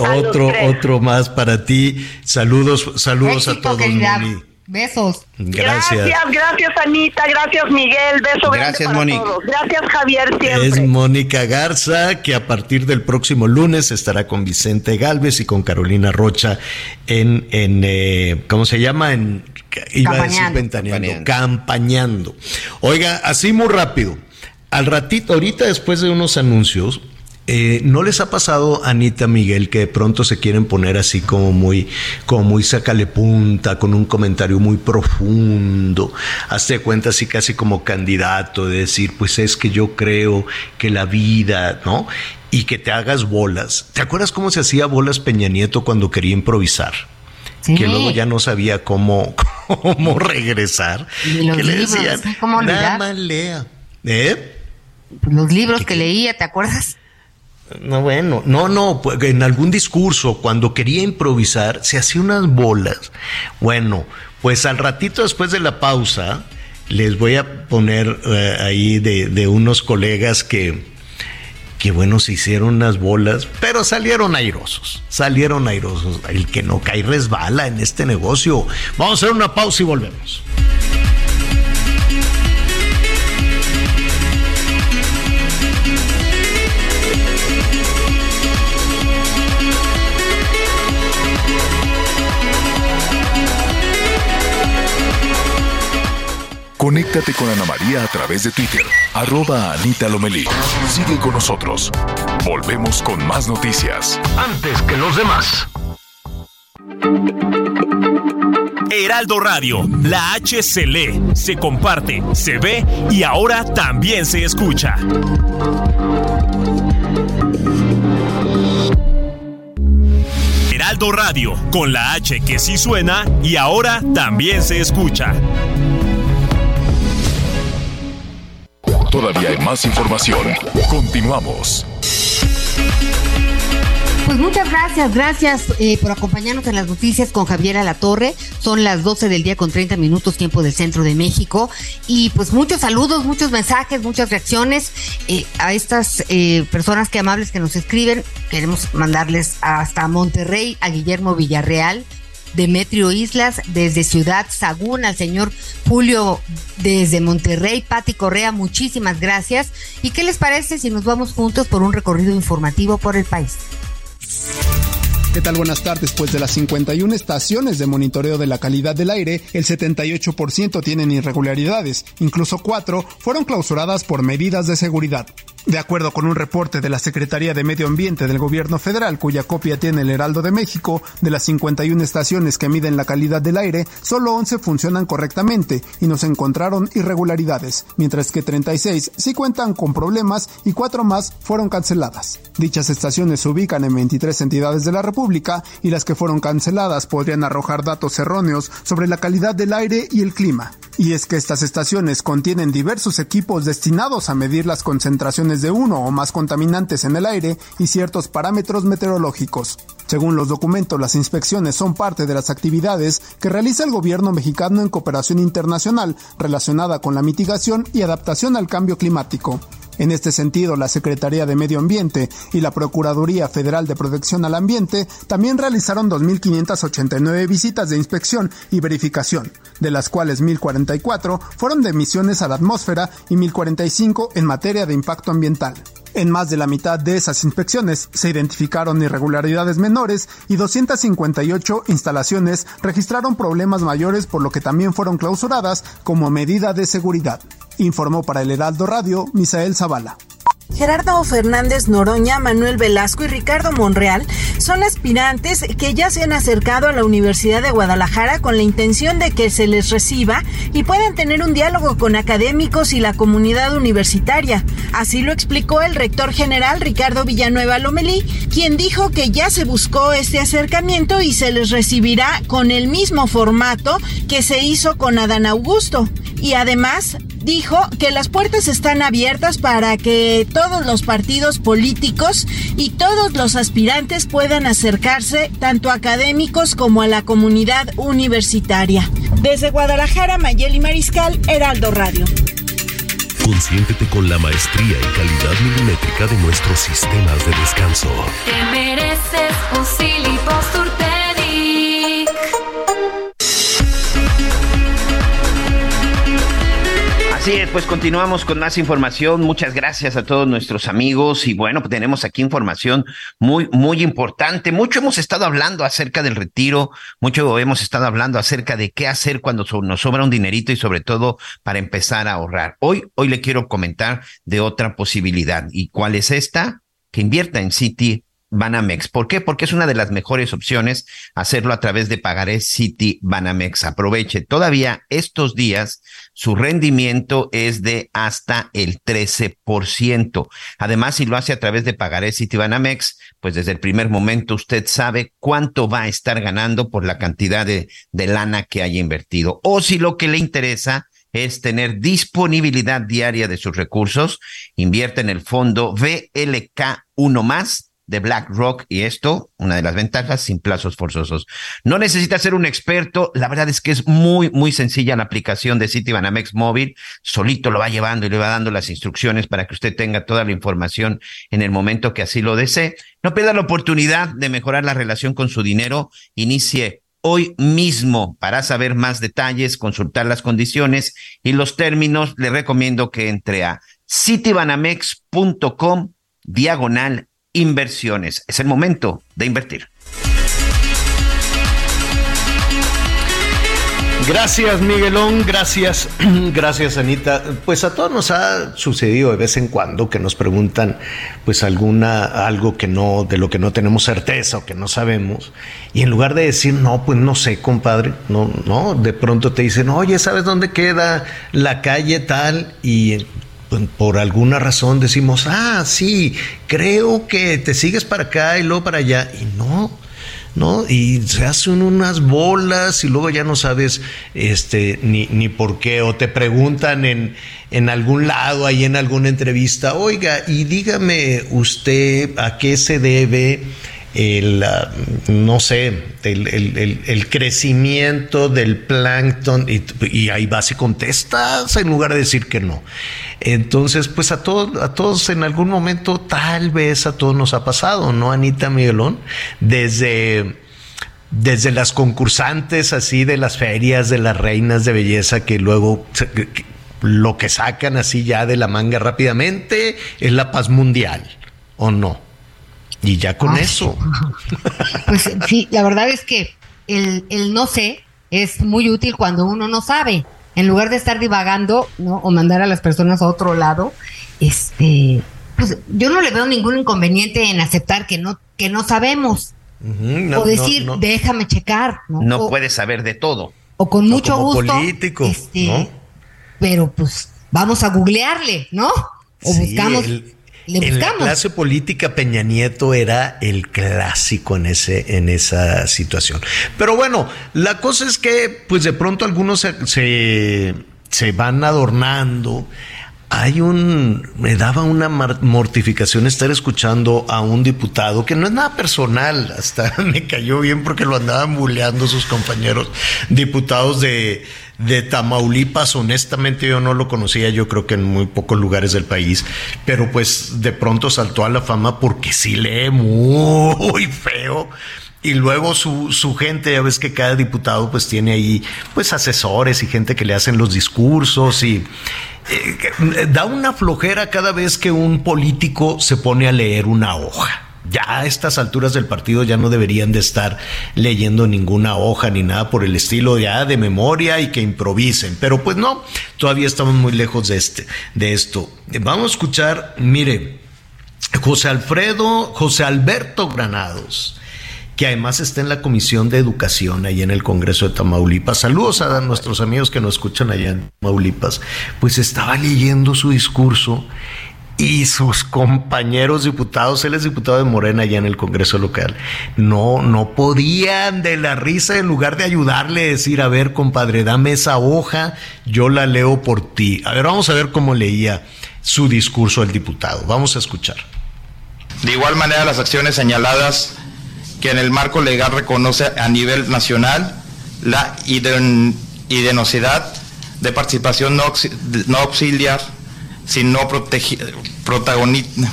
Otro, otro más para ti. Saludos, saludos a todos, Moni. Besos. Gracias. Gracias, Anita. Gracias, Miguel. Beso Gracias, Mónica. Gracias, Javier, siempre. Es Mónica Garza, que a partir del próximo lunes estará con Vicente Galvez y con Carolina Rocha en, en eh, ¿cómo se llama? En, iba a decir ventaneando, campañando. Oiga, así muy rápido. Al ratito, ahorita después de unos anuncios, eh, ¿No les ha pasado, Anita Miguel, que de pronto se quieren poner así como muy, como muy sacale punta, con un comentario muy profundo? Hazte cuenta así casi como candidato, de decir, pues es que yo creo que la vida, ¿no? Y que te hagas bolas. ¿Te acuerdas cómo se hacía bolas Peña Nieto cuando quería improvisar? que luego ya no sabía cómo, cómo regresar. que le decían, nada más lea. ¿Eh? Los libros que leía, ¿te acuerdas? No, bueno, no, no, pues, en algún discurso, cuando quería improvisar, se hacía unas bolas. Bueno, pues al ratito después de la pausa, les voy a poner eh, ahí de, unos colegas que, que, bueno, se hicieron unas bolas, pero salieron airosos, salieron airosos. El que no cae resbala en este negocio. Vamos a hacer una pausa y volvemos. Conéctate con Ana María a través de Twitter, arroba Anita Lomelí. Sigue con nosotros. Volvemos con más noticias. Antes que los demás. Heraldo Radio, la H se lee, se comparte, se ve y ahora también se escucha. Heraldo Radio, con la H que sí suena y ahora también se escucha. Todavía hay más información. Continuamos. Pues muchas gracias, gracias eh, por acompañarnos en las noticias con Javier Alatorre. Son las 12 del día con 30 minutos tiempo del centro de México. Y pues muchos saludos, muchos mensajes, muchas reacciones eh, a estas eh, personas que amables que nos escriben. Queremos mandarles hasta Monterrey a Guillermo Villarreal, Demetrio Islas desde Ciudad Sagún, al señor Julio desde Monterrey, Pati Correa, muchísimas gracias. ¿Y qué les parece si nos vamos juntos por un recorrido informativo por el país? ¿Qué tal? Buenas tardes. Pues de las 51 estaciones de monitoreo de la calidad del aire, el 78% tienen irregularidades. Incluso cuatro fueron clausuradas por medidas de seguridad. De acuerdo con un reporte de la Secretaría de Medio Ambiente del Gobierno Federal, cuya copia tiene el Heraldo de México, de las 51 estaciones que miden la calidad del aire, solo 11 funcionan correctamente y no se encontraron irregularidades, mientras que 36 sí cuentan con problemas y 4 más fueron canceladas. Dichas estaciones se ubican en 23 entidades de la República y las que fueron canceladas podrían arrojar datos erróneos sobre la calidad del aire y el clima. Y es que estas estaciones contienen diversos equipos destinados a medir las concentraciones de uno o más contaminantes en el aire y ciertos parámetros meteorológicos. Según los documentos, las inspecciones son parte de las actividades que realiza el gobierno mexicano en cooperación internacional relacionada con la mitigación y adaptación al cambio climático. En este sentido, la Secretaría de Medio Ambiente y la Procuraduría Federal de Protección al Ambiente también realizaron 2.589 visitas de inspección y verificación, de las cuales 1.044 fueron de emisiones a la atmósfera y 1.045 en materia de impacto ambiental. En más de la mitad de esas inspecciones se identificaron irregularidades menores y 258 instalaciones registraron problemas mayores por lo que también fueron clausuradas como medida de seguridad. Informó para el Heraldo Radio Misael Zavala. Gerardo Fernández Noroña, Manuel Velasco y Ricardo Monreal son aspirantes que ya se han acercado a la Universidad de Guadalajara con la intención de que se les reciba y puedan tener un diálogo con académicos y la comunidad universitaria. Así lo explicó el rector general Ricardo Villanueva Lomelí, quien dijo que ya se buscó este acercamiento y se les recibirá con el mismo formato que se hizo con Adán Augusto. Y además dijo que las puertas están abiertas para que todos los partidos políticos y todos los aspirantes puedan acercarse, tanto académicos como a la comunidad universitaria. Desde Guadalajara, Mayeli Mariscal, Heraldo Radio. Consiéntete con la maestría y calidad milimétrica de nuestros sistemas de descanso. Te mereces un Así es, pues continuamos con más información. Muchas gracias a todos nuestros amigos y bueno, pues tenemos aquí información muy, muy importante. Mucho hemos estado hablando acerca del retiro, mucho hemos estado hablando acerca de qué hacer cuando nos sobra un dinerito y sobre todo para empezar a ahorrar. Hoy, hoy le quiero comentar de otra posibilidad. ¿Y cuál es esta? Que invierta en City Banamex. ¿Por qué? Porque es una de las mejores opciones hacerlo a través de Pagaré City Banamex. Aproveche. Todavía estos días su rendimiento es de hasta el 13%. Además, si lo hace a través de Pagaré City Banamex, pues desde el primer momento usted sabe cuánto va a estar ganando por la cantidad de, lana que haya invertido. O si lo que le interesa es tener disponibilidad diaria de sus recursos, invierte en el fondo VLK 1 más de BlackRock y esto, una de las ventajas, sin plazos forzosos. No necesita ser un experto, la verdad es que es muy, muy sencilla la aplicación de Citibanamex móvil, solito lo va llevando y le va dando las instrucciones para que usted tenga toda la información en el momento que así lo desee. No pierda la oportunidad de mejorar la relación con su dinero, inicie hoy mismo. Para saber más detalles, consultar las condiciones y los términos, le recomiendo que entre a citibanamex.com diagonal inversiones. Es el momento de invertir. Gracias Miguelón, gracias, gracias Anita. Pues a todos nos ha sucedido de vez en cuando que nos preguntan pues alguna, algo que no, de lo que no tenemos certeza o que no sabemos. Y en lugar de decir, no, pues no sé, compadre, no, no, de pronto te dicen, oye, ¿sabes dónde queda la calle tal? Y por alguna razón decimos, ah, sí, creo que te sigues para acá y luego para allá. Y no, ¿no? Y se hacen unas bolas y luego ya no sabes este, ni, ni por qué. O te preguntan en, en algún lado, ahí en alguna entrevista, oiga, y dígame usted a qué se debe el, no sé, el, crecimiento del plancton y, ahí vas y contestas en lugar de decir que no. Entonces, pues a todos, a todos en algún momento, tal vez a todos nos ha pasado, ¿no, Anita Miguelón? Desde desde las concursantes así de las ferias de las reinas de belleza que luego lo que sacan así ya de la manga rápidamente es la paz mundial, ¿o no? Y ya con eso. Pues sí, la verdad es que el, el, no sé es muy útil cuando uno no sabe. En lugar de estar divagando, ¿no? O mandar a las personas a otro lado, este, pues yo no le veo ningún inconveniente en aceptar que no, que no sabemos. o decir, déjame checar. No, no puedes saber de todo. O con mucho gusto. político, este, Pero pues vamos a googlearle, ¿no? O buscamos en la clase política Peña Nieto era el clásico en ese en esa situación. Pero bueno, la cosa es que pues de pronto algunos se, se, van adornando. hay un, me daba una mortificación estar escuchando a un diputado que no es nada personal, hasta me cayó bien porque lo andaban buleando sus compañeros diputados de, de Tamaulipas, honestamente yo no lo conocía, yo creo que en muy pocos lugares del país, pero pues de pronto saltó a la fama porque sí lee muy feo y luego su, su gente, ya ves que cada diputado pues tiene ahí pues asesores y gente que le hacen los discursos y eh, da una flojera cada vez que un político se pone a leer una hoja. Ya a estas alturas del partido ya no deberían de estar leyendo ninguna hoja ni nada por el estilo ya de memoria y que improvisen. Pero pues no, todavía estamos muy lejos de este, de esto. Vamos a escuchar, mire, José Alfredo, José Alberto Granados que además está en la Comisión de Educación ahí en el Congreso de Tamaulipas. Saludos a nuestros amigos que nos escuchan allá en Tamaulipas. Pues estaba leyendo su discurso y sus compañeros diputados, él es diputado de Morena allá en el Congreso local, no, no podían de la risa en lugar de ayudarle decir, a ver, compadre, dame esa hoja, yo la leo por ti. A ver, vamos a ver cómo leía su discurso el diputado. Vamos a escuchar. De igual manera, las acciones señaladas que en el marco legal reconoce a nivel nacional la idenosidad de participación no, auxiliar, sino protagónica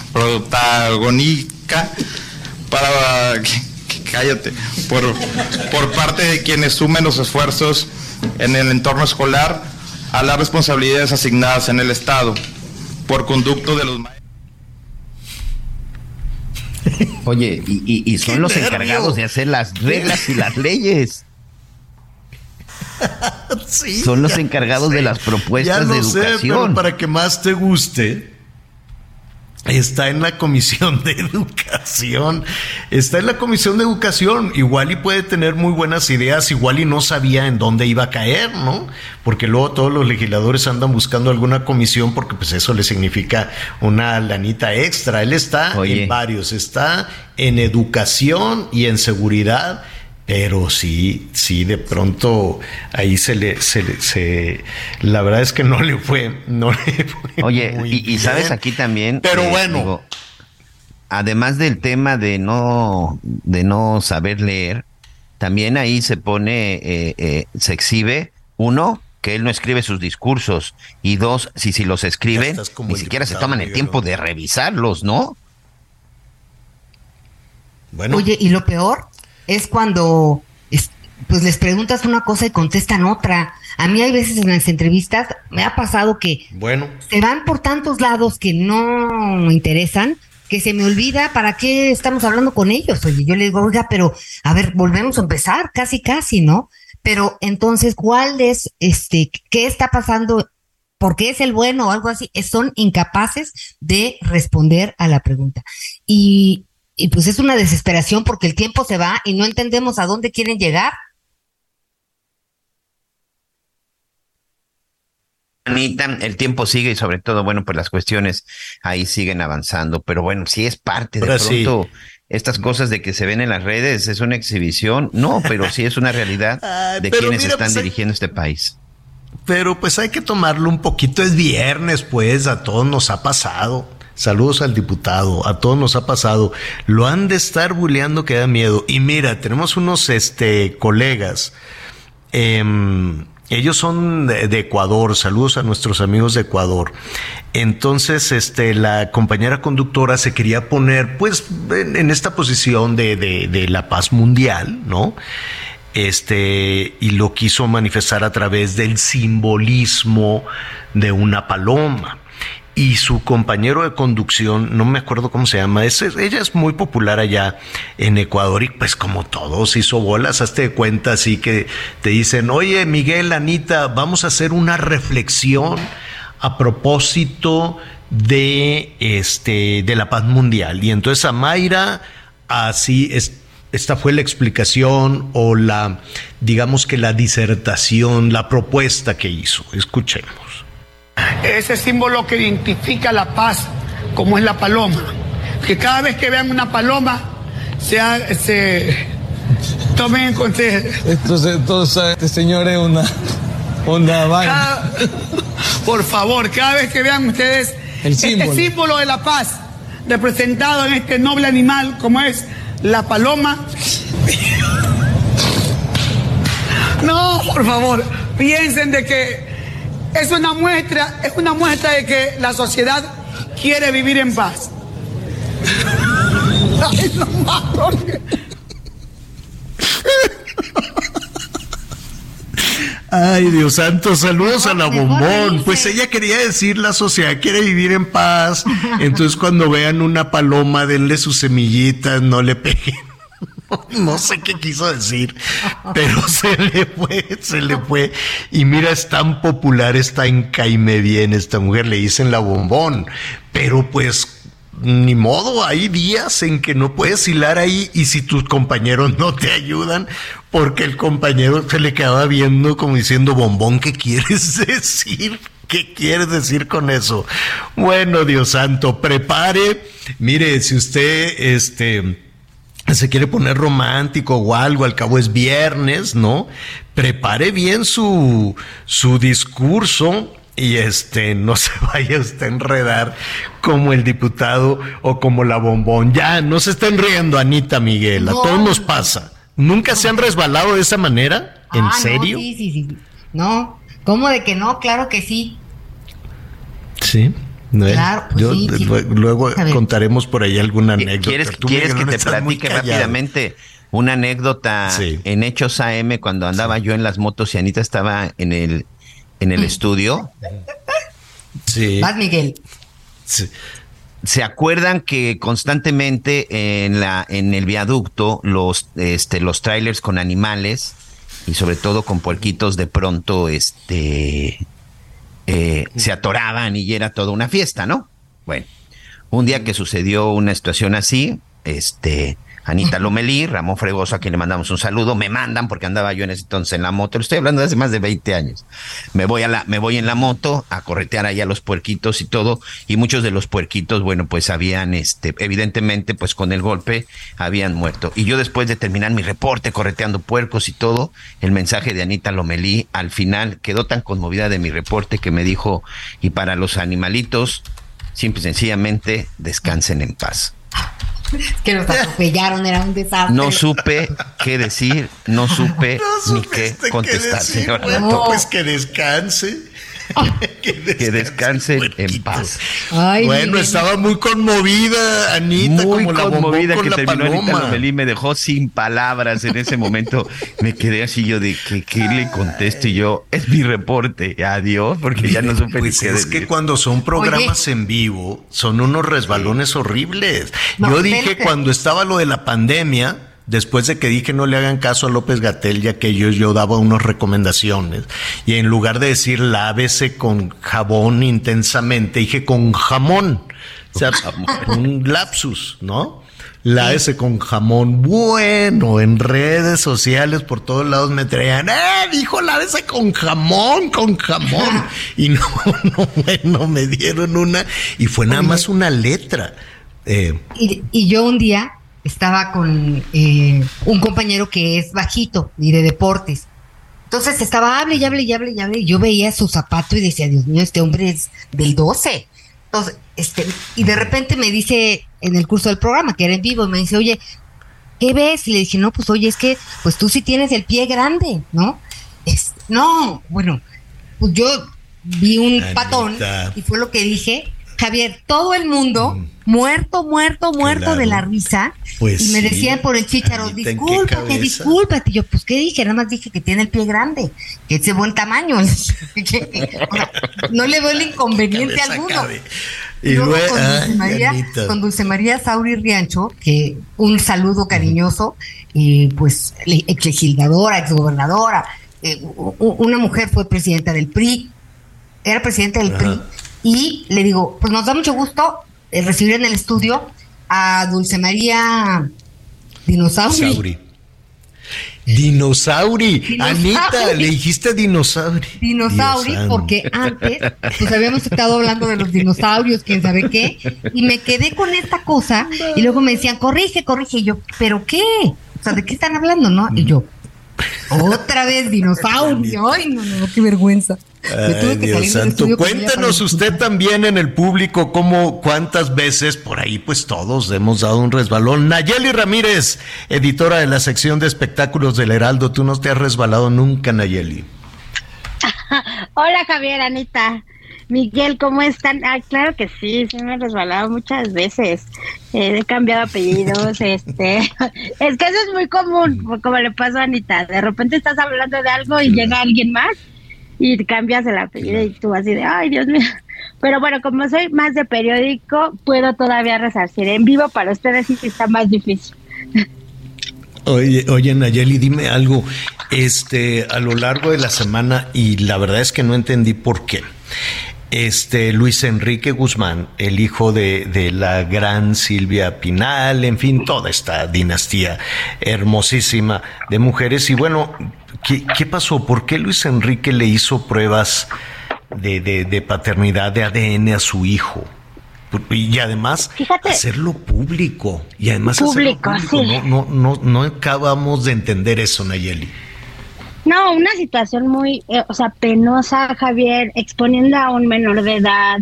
para cállate, por, por parte de quienes sumen los esfuerzos en el entorno escolar a las responsabilidades asignadas en el Estado por conducto de los maestros. Oye, y, son los encargados de hacer las reglas y las leyes. son los encargados de las propuestas de educación. para que más te guste, Está en la comisión de educación. Está en la comisión de educación. Igual y puede tener muy buenas ideas, igual y no sabía en dónde iba a caer, ¿no? Porque luego todos los legisladores andan buscando alguna comisión porque pues eso le significa una lanita extra. Él está en varios, está en educación y en seguridad pero sí, sí, de pronto ahí se le, se, se la verdad es que no le fue, no le fue Oye, y, sabes aquí también. Pero eh, bueno. además del tema de no, de no saber leer, también ahí se pone, eh, eh, se exhibe, uno, que él no escribe sus discursos, y dos, si, si los escribe, ni siquiera se toman el tiempo de revisarlos, ¿no? Bueno. Oye, y lo peor es cuando pues les preguntas una cosa y contestan otra. A mí hay veces en las entrevistas me ha pasado que bueno. se van por tantos lados que no me interesan que se me olvida para qué estamos hablando con ellos. Oye, yo le digo, oiga, pero a ver, volvemos a empezar, casi, casi, ¿no? Pero entonces, ¿cuál es, este, qué está pasando? ¿Por qué es el bueno o algo así? Son incapaces de responder a la pregunta. Y y pues es una desesperación porque el tiempo se va y no entendemos a dónde quieren llegar. Anita, el tiempo sigue y sobre todo, bueno, pues las cuestiones ahí siguen avanzando, pero bueno, sí es parte de pronto estas cosas de que se ven en las redes, es una exhibición, no, pero sí es una realidad de quienes están pues, dirigiendo este país. Pero pues hay que tomarlo un poquito, es viernes, pues a todos nos ha pasado. Saludos al diputado, a todos nos ha pasado. Lo han de estar bulleando que da miedo. Y mira, tenemos unos este, colegas. Em, ellos son de, Ecuador, saludos a nuestros amigos de Ecuador. Entonces, este, la compañera conductora se quería poner, pues, en, esta posición de, de, de, la paz mundial, ¿no? Este, y lo quiso manifestar a través del simbolismo de una paloma y su compañero de conducción, no me acuerdo cómo se llama, ella es muy popular allá en Ecuador y pues como todos hizo bolas, hazte de cuenta así que te dicen, oye Miguel, Anita, vamos a hacer una reflexión a propósito de, este, de la paz mundial. Y entonces a Mayra, así es, esta fue la explicación o la, digamos que la disertación, la propuesta que hizo. Escuchemos. Ese símbolo que identifica la paz, como es la paloma. Que cada vez que vean una paloma, se, se tomen en consideración. Entonces, entonces, este señor es una, una vaina. Por favor, cada vez que vean ustedes este símbolo de la paz representado en este noble animal como es la paloma. No, por favor, piensen de que es una muestra, es una muestra de que la sociedad quiere vivir en paz. Ay, no, Ay, Dios santo, saludos a la bombón. Pues ella quería decir, la sociedad quiere vivir en paz. Entonces cuando vean una paloma, denle sus semillitas, no le peguen. No sé qué quiso decir, pero se le fue, se le fue. Y mira, es tan popular, está en caime bien esta mujer, le dicen la bombón. Pero pues ni modo, hay días en que no puedes hilar ahí y si tus compañeros no te ayudan, porque el compañero se le quedaba viendo como diciendo, bombón, ¿qué quieres decir? ¿Qué quieres decir con eso? Bueno, Dios santo, prepare. Mire, si usted, este, se quiere poner romántico o algo, al cabo es viernes, ¿no? Prepare bien su, su discurso y este no se vaya usted a enredar como el diputado o como la bombón. Ya, no se estén riendo, Anita Miguel, a todos nos pasa. ¿Nunca se han resbalado de esa manera? ¿En ah, serio? sí, sí, sí. No, ¿cómo de que no? Claro que sí. Sí. Claro, pues Luego contaremos por ahí alguna anécdota. ¿Quieres, que te platique rápidamente una anécdota en Hechos AM cuando andaba yo en las motos y Anita estaba en el en el estudio. Sí. Más Miguel. ¿Se acuerdan que constantemente en la en el viaducto los este los trailers con animales y sobre todo con puerquitos de pronto este eh, se atoraban y era toda una fiesta, ¿no? Bueno, un día que sucedió una situación así, este Anita Lomelí, Ramón Fregoso, a quien le mandamos un saludo, me mandan porque andaba yo en ese entonces en la moto, lo estoy hablando de hace más de 20 años. Me voy a la, me voy en la moto a corretear ahí a los puerquitos y todo, y muchos de los puerquitos, bueno, pues habían, este, evidentemente, pues con el golpe habían muerto. Y yo después de terminar mi reporte correteando puercos y todo, el mensaje de Anita Lomelí al final quedó tan conmovida de mi reporte que me dijo, y para los animalitos, simple y sencillamente, descansen en paz que nos atropellaron, era un desastre. No supe qué decir, no supe ni qué contestar, señor. Pues que descanse. que descansen, en paz. bueno, estaba muy conmovida, Anita, muy como conmovida que terminó Anita me dejó sin palabras en ese momento. me quedé así yo de que qué le contesto y yo, es mi reporte, adiós, porque ya no supe pues Es que cuando son programas en vivo, son unos resbalones horribles. yo dije cuando estaba lo de la pandemia, después de que dije no le hagan caso a López Gatel, ya que yo, yo daba unas recomendaciones, y en lugar de decir lávese con jabón intensamente, dije con jamón. O sea, un lapsus, ¿no? Lávese con jamón. Bueno, en redes sociales por todos lados me traían, ¡eh! Dijo lávese con jamón, con jamón. Y no, no, bueno, me dieron una, y fue nada más una letra. Eh, y, y yo un día estaba con eh, un compañero que es bajito y de deportes. Entonces estaba, hable y hable y hable y hable. Y yo veía su zapato y decía, Dios mío, este hombre es del 12. Entonces, este, y de repente me dice en el curso del programa, que era en vivo, me dice, oye, ¿qué ves? Y le dije, no, pues oye, es que pues tú sí tienes el pie grande, ¿no? Es, no, bueno, pues yo vi un patón y fue lo que dije, Javier, todo el mundo mm. muerto, muerto, muerto de la risa. Pues y me decían por el chicharo, discúlpate, discúlpate. Y yo, pues, ¿qué dije? Nada más dije que tiene el pie grande, que es de buen tamaño. no le veo el inconveniente alguno. Y luego, con, Dulce María, Sauri Riancho, que un saludo cariñoso, y pues ex legisladora, ex gobernadora, eh, una mujer fue presidenta del PRI, era presidenta del PRI y le digo, pues nos da mucho gusto eh, recibir en el estudio a Dulce María Dinosauri. Dinosauri. Anita, le dijiste dinosauri. Dinosauri, porque antes pues habíamos estado hablando de los dinosaurios, quién sabe qué, y me quedé con esta cosa, y luego me decían, corrige, corrige, y yo, ¿pero qué? O sea, ¿de qué están hablando, no? Y yo, otra vez dinosaurio, ay, no, no, qué vergüenza. Ay, Dios santo. Cuéntenos usted también en el público cómo, cuántas veces por ahí, pues todos hemos dado un resbalón. Nayeli Ramírez, editora de la sección de espectáculos del Heraldo, tú no te has resbalado nunca, Nayeli. Hola, Javier, Anita. Miguel, ¿cómo están? Ah, claro que sí, sí me he resbalado muchas veces. he cambiado apellidos, este, es que eso es muy común, como le pasó a Anita. De repente estás hablando de algo y llega alguien más y cambias el apellido y tú así de, ay, Dios mío. Pero bueno, como soy más de periódico, puedo todavía resarcir. En vivo para ustedes sí está más difícil. Oye, oye, Nayeli, dime algo. Este, a lo largo de la semana, y la verdad es que no entendí por qué. Este Luis Enrique Guzmán, el hijo de, de la gran Silvia Pinal, en fin, toda esta dinastía hermosísima de mujeres. Y bueno, ¿Qué, pasó? ¿Por qué Luis Enrique le hizo pruebas de, paternidad de ADN a su hijo? Y además hacerlo público. Y además público, hacerlo No, no, no, acabamos de entender eso, Nayeli. No, una situación muy, eh, o sea, penosa, Javier, exponiendo a un menor de edad,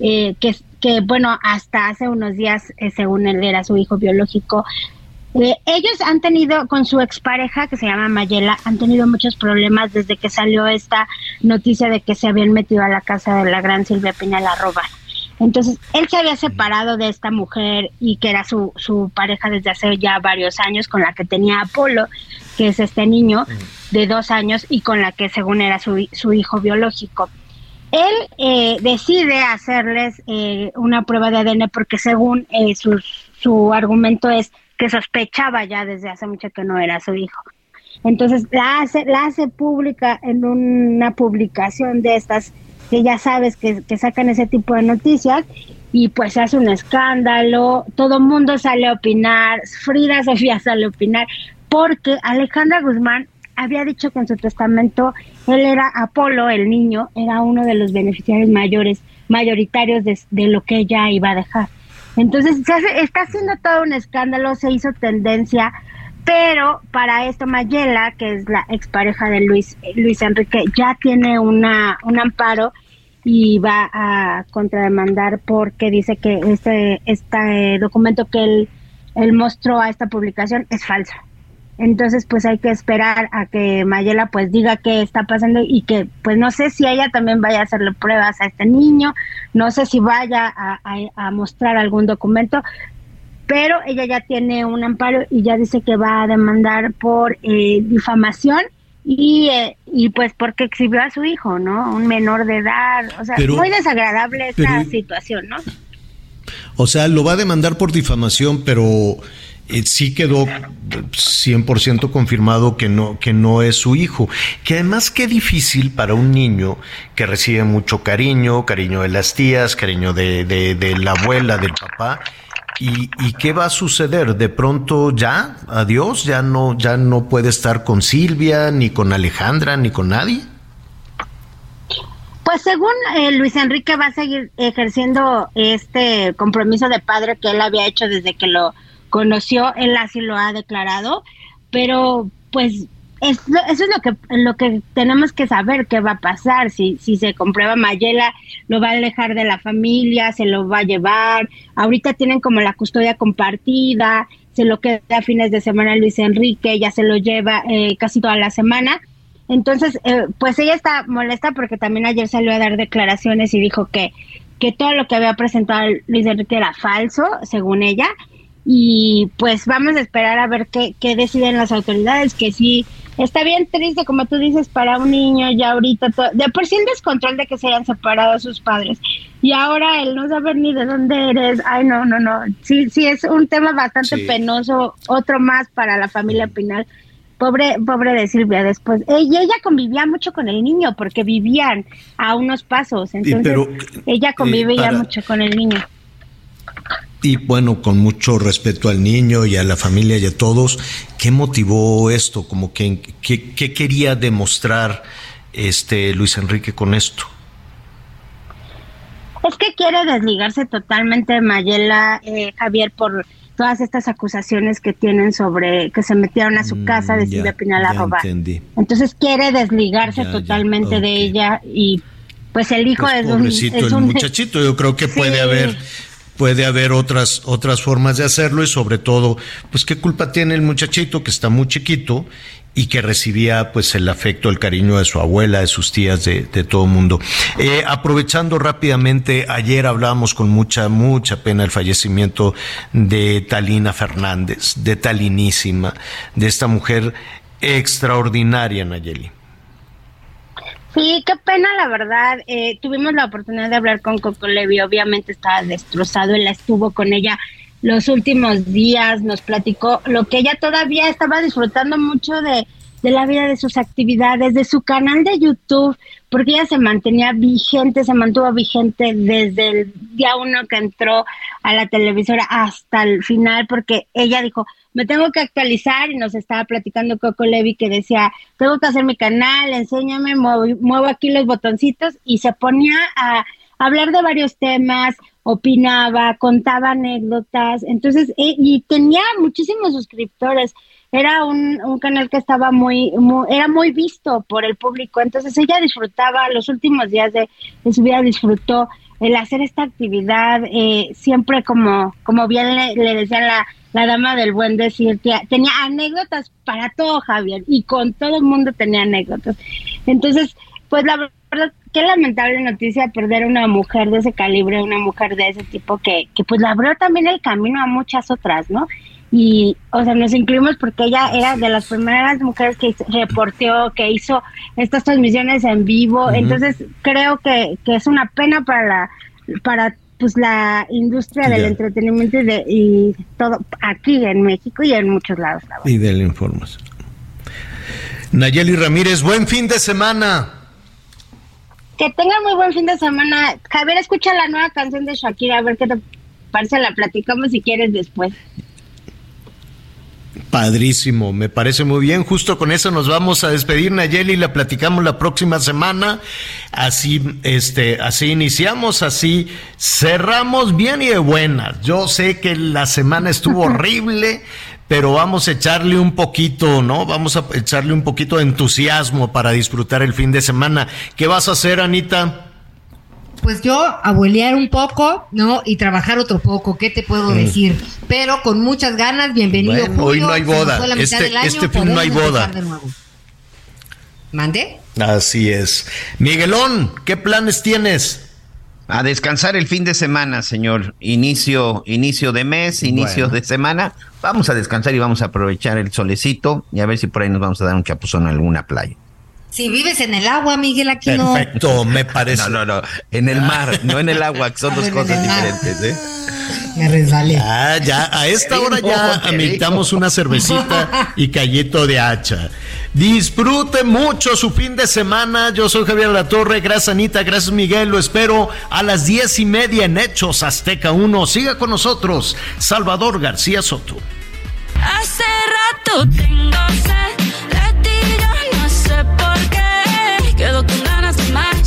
eh, que, que, bueno, hasta hace unos días, eh, según él, era su hijo biológico, eh, ellos han tenido, con su expareja, que se llama Mayela, han tenido muchos problemas desde que salió esta noticia de que se habían metido a la casa de la gran Silvia Pinal a robar. Entonces, él se había separado de esta mujer y que era su, su pareja desde hace ya varios años, con la que tenía Apolo, que es este niño de dos años y con la que según era su, su hijo biológico. Él eh, decide hacerles eh, una prueba de ADN porque según su, su argumento es que sospechaba ya desde hace mucho que no era su hijo. Entonces la hace, la hace pública en una publicación de estas que ya sabes que, sacan ese tipo de noticias y pues hace un escándalo, todo mundo sale a opinar, Frida Sofía sale a opinar, porque Alejandra Guzmán había dicho que en su testamento él era Apolo, el niño, era uno de los beneficiarios mayores, mayoritarios de, de lo que ella iba a dejar. Entonces, se está haciendo todo un escándalo, se hizo tendencia, pero para esto Mayela, que es la expareja de Luis, Luis Enrique, ya tiene una, un amparo y va a contrademandar porque dice que este, este documento que él, él mostró a esta publicación es falso. Entonces, pues hay que esperar a que Mayela pues diga qué está pasando y que pues no sé si ella también vaya a hacerle pruebas a este niño, no sé si vaya a, mostrar algún documento, pero ella ya tiene un amparo y ya dice que va a demandar por eh, difamación y, eh, y pues porque exhibió a su hijo, ¿no? Un menor de edad, o sea, muy desagradable esta situación, ¿no? O sea, lo va a demandar por difamación, pero sí quedó 100% confirmado que no, que no es su hijo. Que además qué difícil para un niño que recibe mucho cariño, cariño de las tías, cariño de, de, la abuela, del papá. ¿Y, ¿Y, qué va a suceder? De pronto ya, adiós, ya no, ya no puede estar con Silvia, ni con Alejandra, ni con nadie. Pues según eh, Luis Enrique va a seguir ejerciendo este compromiso de padre que él había hecho desde que lo conoció, él así lo ha declarado, pero pues eso es lo que lo que tenemos que saber qué va a pasar si si se comprueba Mayela lo va a alejar de la familia se lo va a llevar ahorita tienen como la custodia compartida se lo queda a fines de semana Luis Enrique ya se lo lleva eh, casi toda la semana. Entonces eh, pues ella está molesta porque también ayer salió a dar declaraciones y dijo que que todo lo que había presentado Luis Enrique era falso según ella y pues vamos a esperar a ver qué, qué deciden las autoridades, que sí, está bien triste, como tú dices, para un niño ya ahorita, de por sí el descontrol de que se hayan separado sus padres y ahora el no saber ni de dónde eres, ay no, no, no, sí, sí es un tema bastante penoso, otro más para la familia Pinal. Pobre, pobre de Silvia después. Ella, ella convivía mucho con el niño porque vivían a unos pasos, entonces ella convivía mucho con el niño. Y bueno, con mucho respeto al niño y a la familia y a todos, ¿qué motivó esto? Como que, ¿qué, quería demostrar este Luis Enrique con esto? Es que quiere desligarse totalmente de Mayela, eh, Javier, por todas estas acusaciones que tienen sobre que se metieron a su mm, casa de Silvia Pinal a robar. Entonces quiere desligarse totalmente de ella y pues el hijo pues es, un, el muchachito, yo creo que puede haber puede haber otras otras formas de hacerlo y sobre todo, pues qué culpa tiene el muchachito que está muy chiquito y que recibía pues el afecto, el cariño de su abuela, de sus tías, de, todo el mundo. Eh, aprovechando rápidamente, ayer hablábamos con mucha, mucha pena el fallecimiento de Talina Fernández, de Talinísima, de esta mujer extraordinaria, Nayeli. Sí, qué pena, la verdad. Eh, tuvimos la oportunidad de hablar con Coco Levi, obviamente estaba destrozado, él estuvo con ella los últimos días, nos platicó lo que ella todavía estaba disfrutando mucho de, de la vida, de sus actividades, de su canal de YouTube, porque ella se mantenía vigente, se mantuvo vigente desde el día uno que entró a la televisora hasta el final, porque ella dijo, me tengo que actualizar y nos estaba platicando Coco Levi que decía, tengo que hacer mi canal, enséñame, muevo, aquí los botoncitos y se ponía a hablar de varios temas, opinaba, contaba anécdotas, entonces, eh, y tenía muchísimos suscriptores, era un, un canal que estaba muy, era muy visto por el público, entonces ella disfrutaba, los últimos días de, su vida disfrutó el hacer esta actividad, eh, siempre como, como bien le, le decía la, la dama del buen decir, que tenía anécdotas para todo Javier, y con todo el mundo tenía anécdotas. Entonces, pues la verdad, qué lamentable noticia perder una mujer de ese calibre, una mujer de ese tipo que, que pues le abrió también el camino a muchas otras, ¿no? Y, o sea, nos incluimos porque ella era de las primeras mujeres que reporteó, que hizo estas transmisiones en vivo. Entonces, creo que, que es una pena para la, para pues la industria del entretenimiento y, de, y todo aquí en México y en muchos lados. Y de la información. Nayeli Ramírez, buen fin de semana. Que tengan muy buen fin de semana. Javier, escucha la nueva canción de Shakira, a ver qué te parece, la platicamos si quieres después. Padrísimo, me parece muy bien. Justo con eso nos vamos a despedir, Nayeli, la platicamos la próxima semana. Así, este, así iniciamos, así cerramos bien y de buenas. Yo sé que la semana estuvo horrible, pero vamos a echarle un poquito, ¿no? Vamos a echarle un poquito de entusiasmo para disfrutar el fin de semana. ¿Qué vas a hacer, Anita? Pues yo abuelear un poco, ¿no? Y trabajar otro poco, ¿qué te puedo mm. decir? Pero con muchas ganas, bienvenido. hoy no hay boda, este, este fin no hay boda. ¿Mande? Así es. Miguelón, ¿qué planes tienes? A descansar el fin de semana, señor. Inicio, inicio de mes, inicio de semana. Vamos a descansar y vamos a aprovechar el solecito y a ver si por ahí nos vamos a dar un chapuzón en alguna playa. Si vives en el agua, Miguel, aquí no. Perfecto, me parece. No, no, no. En el mar, no en el agua, que son dos cosas diferentes, ¿eh? Me resbalé. Ah, ya, a esta hora ya ameritamos una cervecita y callito de hacha. Disfrute mucho su fin de semana. Yo soy Javier La Torre. Gracias, Anita. Gracias, Miguel. Lo espero a las diez y media en Hechos Azteca 1. Siga con nosotros, Salvador García Soto. Hace rato tengo sed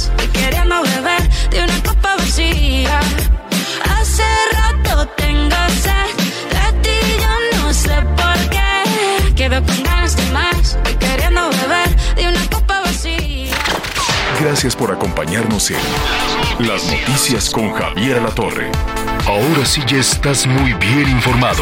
de más, y queriendo beber de una copa vacía. Hace rato tengo sed de ti, yo no sé por qué. Quedo con ganas de más Gracias por acompañarnos en Las Noticias con Javier La Torre. Ahora sí ya estás muy bien informado.